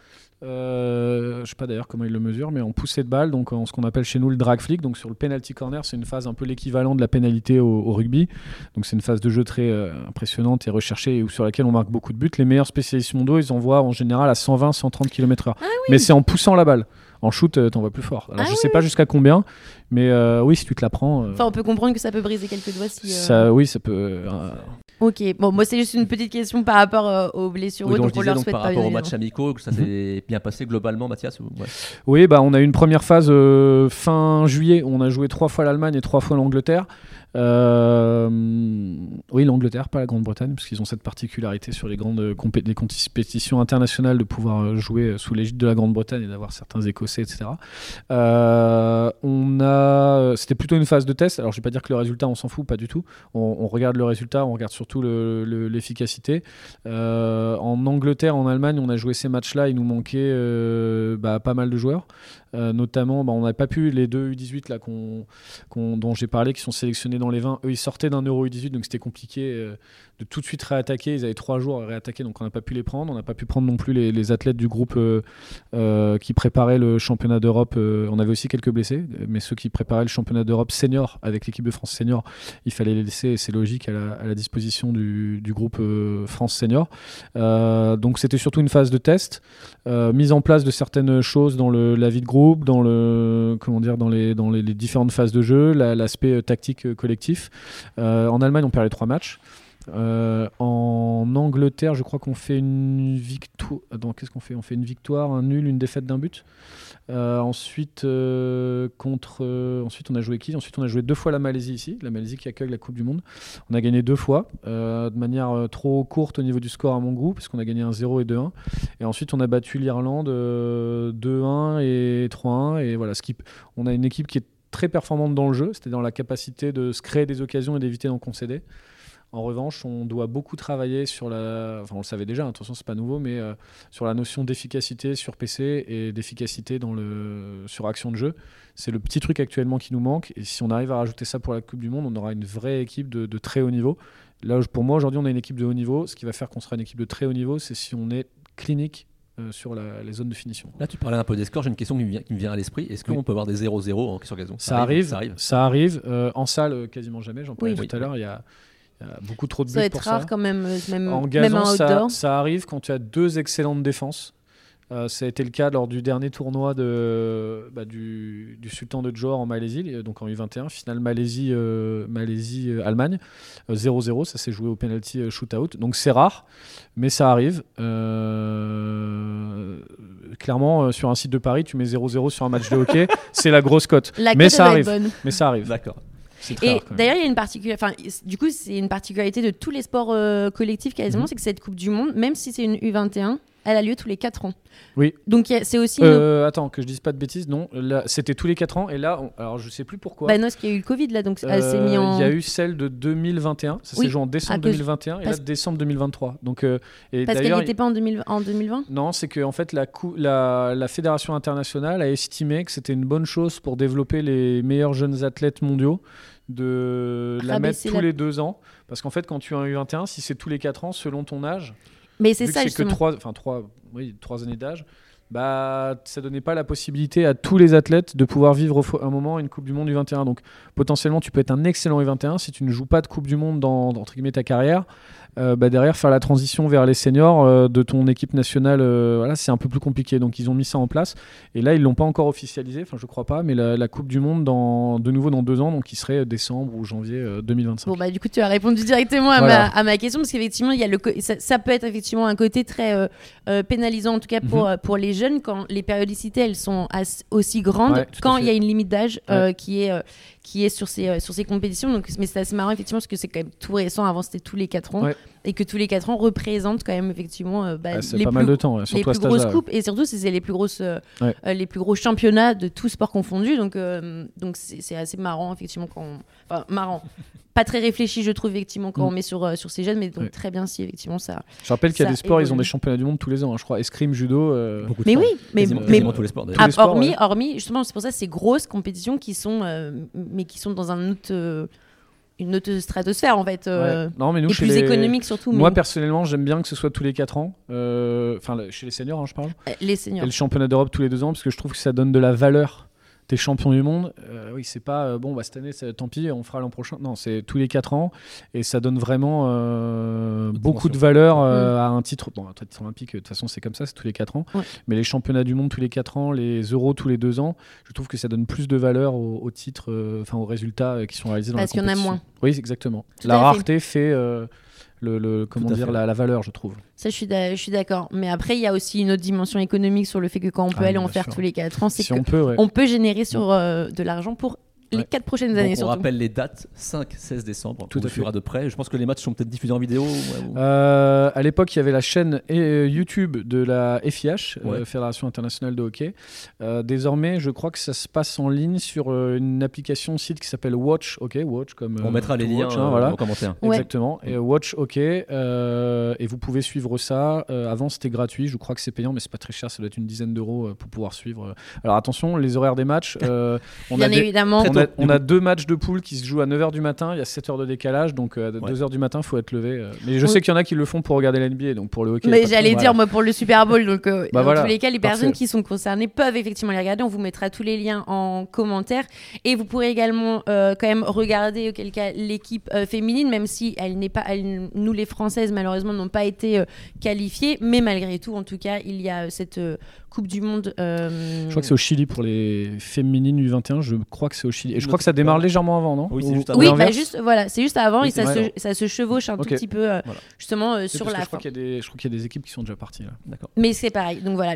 Speaker 1: euh, je sais pas d'ailleurs comment ils le mesurent, mais en poussée de balle, donc en ce qu'on appelle chez nous le drag flick. Donc sur le penalty corner, c'est une phase un peu l'équivalent de la pénalité au, rugby. Donc c'est une phase de jeu très euh, impressionnante et recherchée et sur laquelle on marque beaucoup de buts. Les meilleurs spécialistes mondiaux, ils envoient en général à 120-130 km/h. Mais c'est en poussant la balle. En shoot, euh, t'en vas plus fort. Alors, ah je sais pas jusqu'à combien, mais oui, si tu te la prends.
Speaker 3: Enfin, on peut comprendre que ça peut briser quelques doigts si.
Speaker 1: Ça, oui, ça peut.
Speaker 3: Ok, bon, moi c'est juste une petite question par rapport euh, aux blessures.
Speaker 2: Oui, donc, leur donc par rapport aux matchs amicaux, ça s'est mhm. bien passé globalement, Mathias
Speaker 1: Oui, bah, on a eu une première phase euh, fin juillet, on a joué trois fois l'Allemagne et trois fois l'Angleterre. Euh, oui, l'Angleterre, pas la Grande-Bretagne, parce qu'ils ont cette particularité sur les grandes compétitions internationales de pouvoir jouer sous l'égide de la Grande-Bretagne et d'avoir certains Écossais, etc. on a, c'était plutôt une phase de test. Alors, je vais pas dire que le résultat, on s'en fout, pas du tout. On, regarde le résultat, on regarde surtout l'efficacité. Euh, en Angleterre, en Allemagne, on a joué ces matchs-là, il nous manquait euh, bah, pas mal de joueurs. Euh, notamment, bah, on n'a pas pu, les deux U18 là, dont j'ai parlé, qui sont sélectionnés dans les 20, eux ils sortaient d'un Euro U18, donc c'était compliqué euh, de tout de suite réattaquer. Ils avaient trois jours à réattaquer, donc on n'a pas pu les prendre. On n'a pas pu prendre non plus les, athlètes du groupe euh, qui préparaient le championnat d'Europe. on avait aussi quelques blessés, mais ceux qui préparaient le championnat d'Europe senior avec l'équipe de France senior, il fallait les laisser, c'est logique, à la, disposition du, du groupe France senior. donc c'était surtout une phase de test, mise en place de certaines choses dans le, la vie de groupe dans le comment dire dans les dans les, différentes phases de jeu, l'aspect euh, tactique euh, collectif. Euh, en Allemagne, on perd les trois matchs. En Angleterre, je crois qu'on fait une victoire. Qu'est-ce qu'on fait? On fait une victoire, un nul, une défaite d'un but. Euh, ensuite, euh, contre, euh, ensuite, on a joué qui? Ensuite, on a joué deux fois la Malaisie ici, la Malaisie qui accueille la Coupe du Monde. On a gagné deux fois, de manière trop courte au niveau du score à mon goût, parce qu'on a gagné un 0 et 2-1. Et ensuite, on a battu l'Irlande 2-1 et 3-1. Et voilà, skip. On a une équipe qui est très performante dans le jeu, c'était dans la capacité de se créer des occasions et d'éviter d'en concéder. En revanche, on doit beaucoup travailler sur la. Enfin, on le savait déjà, attention, c'est pas nouveau, mais euh, sur la notion d'efficacité sur PC et d'efficacité dans le sur action de jeu. C'est le petit truc actuellement qui nous manque. Et si on arrive à rajouter ça pour la Coupe du Monde, on aura une vraie équipe de, très haut niveau. Là, pour moi, aujourd'hui, on a une équipe de haut niveau. Ce qui va faire qu'on sera une équipe de très haut niveau, c'est si on est clinique euh, sur les zones de finition.
Speaker 2: Là, tu parlais un peu des scores. J'ai une question qui me vient, qui me vient à l'esprit. Est-ce qu'on peut avoir des 0-0 sur gazon?
Speaker 1: Ça, arrive, ça arrive. Ça arrive. Euh, en salle, quasiment jamais. J'en parlais tout à l'heure. Il y a il y a beaucoup trop de buts
Speaker 3: ça va être
Speaker 1: pour
Speaker 3: rare quand même, euh, même
Speaker 1: en gazon, ça, ça, arrive quand tu as deux excellentes défenses. Euh, ça a été le cas lors du dernier tournoi de, bah, du, du, Sultan de Johor en Malaisie, donc en U21, finale Malaisie, euh, Malaisie Allemagne, 0-0, ça s'est joué au penalty shootout. Donc c'est rare, mais ça arrive. clairement, sur un site de Paris, tu mets 0-0 sur un match de hockey, c'est la grosse cote. mais, ça arrive. mais ça arrive.
Speaker 2: D'accord.
Speaker 3: Et d'ailleurs, il y a une particularité. Enfin, du coup, c'est une particularité de tous les sports euh, collectifs quasiment, mhm. c'est que cette Coupe du Monde, même si c'est une U21, elle a lieu tous les 4 ans.
Speaker 1: Oui.
Speaker 3: Donc c'est aussi.
Speaker 1: Euh, attends, que je dise pas de bêtises, non. C'était tous les 4 ans et là, alors je sais plus pourquoi.
Speaker 3: Bah non, parce qu'il y a eu le Covid là, donc elle s'est mis
Speaker 1: euh,
Speaker 3: en.
Speaker 1: Il y a eu celle de 2021, ça s'est joué en décembre 2021 et là décembre 2023. Donc,
Speaker 3: et parce qu'elle n'était pas en, 2020
Speaker 1: Non, c'est que en fait la, la, la Fédération internationale a estimé que c'était une bonne chose pour développer les meilleurs jeunes athlètes mondiaux de la mettre tous les deux ans. Parce qu'en fait, quand tu as un U21, si c'est tous les quatre ans, selon ton âge,
Speaker 3: mais c'est ça,
Speaker 1: c'est que trois, enfin trois, oui, trois années d'âge, bah, ça donnait pas la possibilité à tous les athlètes de pouvoir vivre un moment une Coupe du Monde U21. Donc potentiellement, tu peux être un excellent U21 si tu ne joues pas de Coupe du Monde dans, entre guillemets ta carrière. Euh, bah, derrière faire la transition vers les seniors euh, de ton équipe nationale, euh, voilà, c'est un peu plus compliqué. Donc ils ont mis ça en place. Et là, ils l'ont pas encore officialisé, enfin je crois pas, mais la, Coupe du Monde dans, de nouveau dans deux ans, donc qui serait décembre ou janvier 2025.
Speaker 3: Bon bah du coup tu as répondu directement à, ma, à ma, question parce qu'effectivement il y a le ça, peut être effectivement un côté très pénalisant en tout cas pour, mhm. pour les jeunes quand les périodicités elles sont aussi grandes, quand il y a une limite d'âge qui est qui est sur ces, sur ces compétitions. Donc, mais c'est assez marrant, effectivement, parce que c'est quand même tout récent. Avant, c'était tous les 4 ans et que tous les 4 ans représentent quand même effectivement euh, bah,
Speaker 1: les, plus, de temps,
Speaker 3: les plus grosses coupes. Et surtout c'est les plus grosses euh, euh, les plus gros championnats de tout sport confondu donc donc c'est assez marrant effectivement quand enfin marrant. Pas très réfléchi je trouve effectivement quand mm. on met sur sur ces jeunes mais donc très bien si effectivement ça
Speaker 1: je rappelle qu'il y a des sports ils ont des championnats du monde tous les ans hein, je crois. Escrime judo
Speaker 3: mais oui mais, mais
Speaker 2: tous les sports,
Speaker 3: ah, hormis hormis justement c'est pour ça ces grosses compétitions qui sont mais qui sont dans un autre une autre stratosphère en fait. euh,
Speaker 1: Ouais. Non, mais nous,
Speaker 3: et
Speaker 1: chez
Speaker 3: plus
Speaker 1: les-
Speaker 3: économique surtout.
Speaker 1: Moi,
Speaker 3: mais-
Speaker 1: personnellement, j'aime bien que ce soit tous les 4 ans. Euh, Enfin, chez les seniors, hein, je parle.
Speaker 3: euh, les
Speaker 1: Et
Speaker 3: seniors.
Speaker 1: le championnat d'Europe tous les deux ans, parce que je trouve que ça donne de la valeur. T'es champion du monde. Euh, oui, c'est pas euh, bon, bah, cette année, tant pis, on fera l'an prochain. Non, c'est tous les 4 ans. Et ça donne vraiment euh, beaucoup de valeur euh, à un titre. Bon, un titre olympique, de toute façon, c'est comme ça, c'est tous les 4 ans.
Speaker 3: Ouais.
Speaker 1: Mais les championnats du monde tous les 4 ans, les euros tous les 2 ans, je trouve que ça donne plus de valeur aux, aux titres, euh, enfin aux résultats qui sont réalisés dans
Speaker 3: Parce
Speaker 1: la
Speaker 3: qu'il y en a
Speaker 1: compétition.
Speaker 3: moins.
Speaker 1: Oui, exactement.
Speaker 3: Tout
Speaker 1: la
Speaker 3: fait.
Speaker 1: rareté fait. Le, le- comment dire la, la valeur je trouve
Speaker 3: Ça, je suis d'a- je suis d'accord. Mais après, il y a aussi une autre dimension économique sur le fait que quand on peut
Speaker 1: Ah,
Speaker 3: aller en faire
Speaker 1: sûr.
Speaker 3: tous les 4 ans, c'est
Speaker 1: si
Speaker 3: qu'on
Speaker 1: on peut ouais.
Speaker 3: peut générer sur euh, de l'argent pour les
Speaker 1: Ouais.
Speaker 3: 4 prochaines
Speaker 2: Donc,
Speaker 3: années
Speaker 2: on
Speaker 3: surtout.
Speaker 2: rappelle les dates 5-16 décembre.
Speaker 1: Tout
Speaker 2: on
Speaker 1: à
Speaker 2: suivra de près. Je pense que les matchs sont peut-être diffusés en vidéo. ouais, ou-
Speaker 1: Euh, à l'époque, il y avait la chaîne euh, YouTube de la FIH, euh,
Speaker 2: Ouais.
Speaker 1: Fédération internationale de hockey. Euh, désormais, je crois que ça se passe en ligne sur une application site qui s'appelle Watch OK, Watch comme
Speaker 2: on
Speaker 1: euh,
Speaker 2: mettra les
Speaker 1: to
Speaker 2: liens
Speaker 1: watch, hein,
Speaker 2: euh,
Speaker 1: voilà.
Speaker 2: en commentaire.
Speaker 3: Ouais.
Speaker 1: Exactement. Et Watch OK. euh, et vous pouvez suivre ça. Euh, avant, c'était gratuit. Je crois que c'est payant, mais c'est pas très cher. Ça doit être une dizaine d'euros pour pouvoir suivre. Alors attention, les horaires des matchs. euh, on
Speaker 3: Bien
Speaker 1: a des-
Speaker 3: évidemment.
Speaker 1: on a, on a deux matchs de poule qui se jouent à 9h du matin, il y a 7 heures de décalage, donc euh, à
Speaker 2: Ouais.
Speaker 1: 2h du matin, il faut être levé. euh. Mais je
Speaker 3: Oui.
Speaker 1: sais qu'il y en a qui le font pour regarder la NBA, donc pour le hockey.
Speaker 3: Mais j'allais dire, moi, pour le Super Bowl, donc euh,
Speaker 1: Bah
Speaker 3: dans
Speaker 1: voilà,
Speaker 3: tous les cas, les
Speaker 1: parfait.
Speaker 3: personnes qui sont concernées peuvent effectivement les regarder. On vous mettra tous les liens en commentaire. Et vous pourrez également euh, quand même regarder, auquel cas, l'équipe euh, féminine, même si elle n'est pas, elle- nous, les Françaises, malheureusement, n'ont pas été euh, qualifiées. Mais malgré tout, en tout cas, il y a euh, cette euh, Coupe du Monde. euh,
Speaker 1: Je crois que c'est au Chili pour les féminines U21, je crois que c'est au Chili. Et je crois que ça démarre légèrement avant, non?
Speaker 2: Oui, c'est
Speaker 1: Ou-
Speaker 2: juste
Speaker 1: ou
Speaker 2: avant.
Speaker 3: Oui, bah juste, voilà, c'est juste avant
Speaker 2: Oui,
Speaker 3: et ça se,
Speaker 1: vrai.
Speaker 3: ça se chevauche un tout petit peu, euh,
Speaker 2: Voilà.
Speaker 3: justement, euh, sur la
Speaker 1: je crois
Speaker 3: fin.
Speaker 1: qu'il y a des- je crois qu'il y a des équipes qui sont déjà parties.
Speaker 2: D'accord.
Speaker 3: Mais c'est pareil. Donc voilà,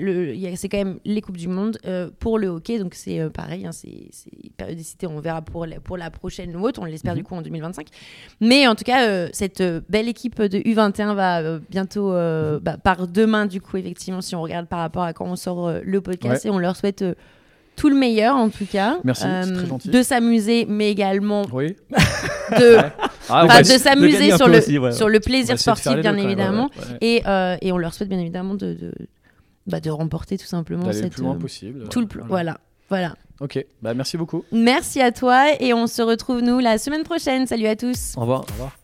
Speaker 3: c'est quand même les Coupes du Monde euh, pour le hockey. Donc c'est euh, pareil, hein, c'est périodicité. On verra pour la, pour la prochaine haute. On l'espère
Speaker 1: Mhm.
Speaker 3: du coup en 2025. Mais en tout cas, euh, cette belle équipe de U21 va euh, bientôt, euh, bah, par demain du coup, effectivement, si on regarde par rapport à quand on sort euh, le podcast. Et on leur souhaite euh, tout le meilleur en tout cas. Euh,
Speaker 1: Merci, très gentil.
Speaker 3: De s'amuser, mais également
Speaker 1: Oui.
Speaker 3: de,
Speaker 1: Ah,
Speaker 3: de s'amuser sur le,
Speaker 2: aussi, ouais.
Speaker 3: sur le plaisir sportif, bien
Speaker 1: deux,
Speaker 3: évidemment. Et, euh, et on leur souhaite bien évidemment de, de, bah, de remporter tout simplement
Speaker 1: le
Speaker 3: cette,
Speaker 1: plus loin
Speaker 3: euh,
Speaker 1: possible.
Speaker 3: tout le plus. Voilà. voilà.
Speaker 1: Ok, bah merci beaucoup.
Speaker 3: Merci à toi et on se retrouve nous la semaine prochaine. Salut à tous.
Speaker 2: Au revoir.
Speaker 1: Au revoir.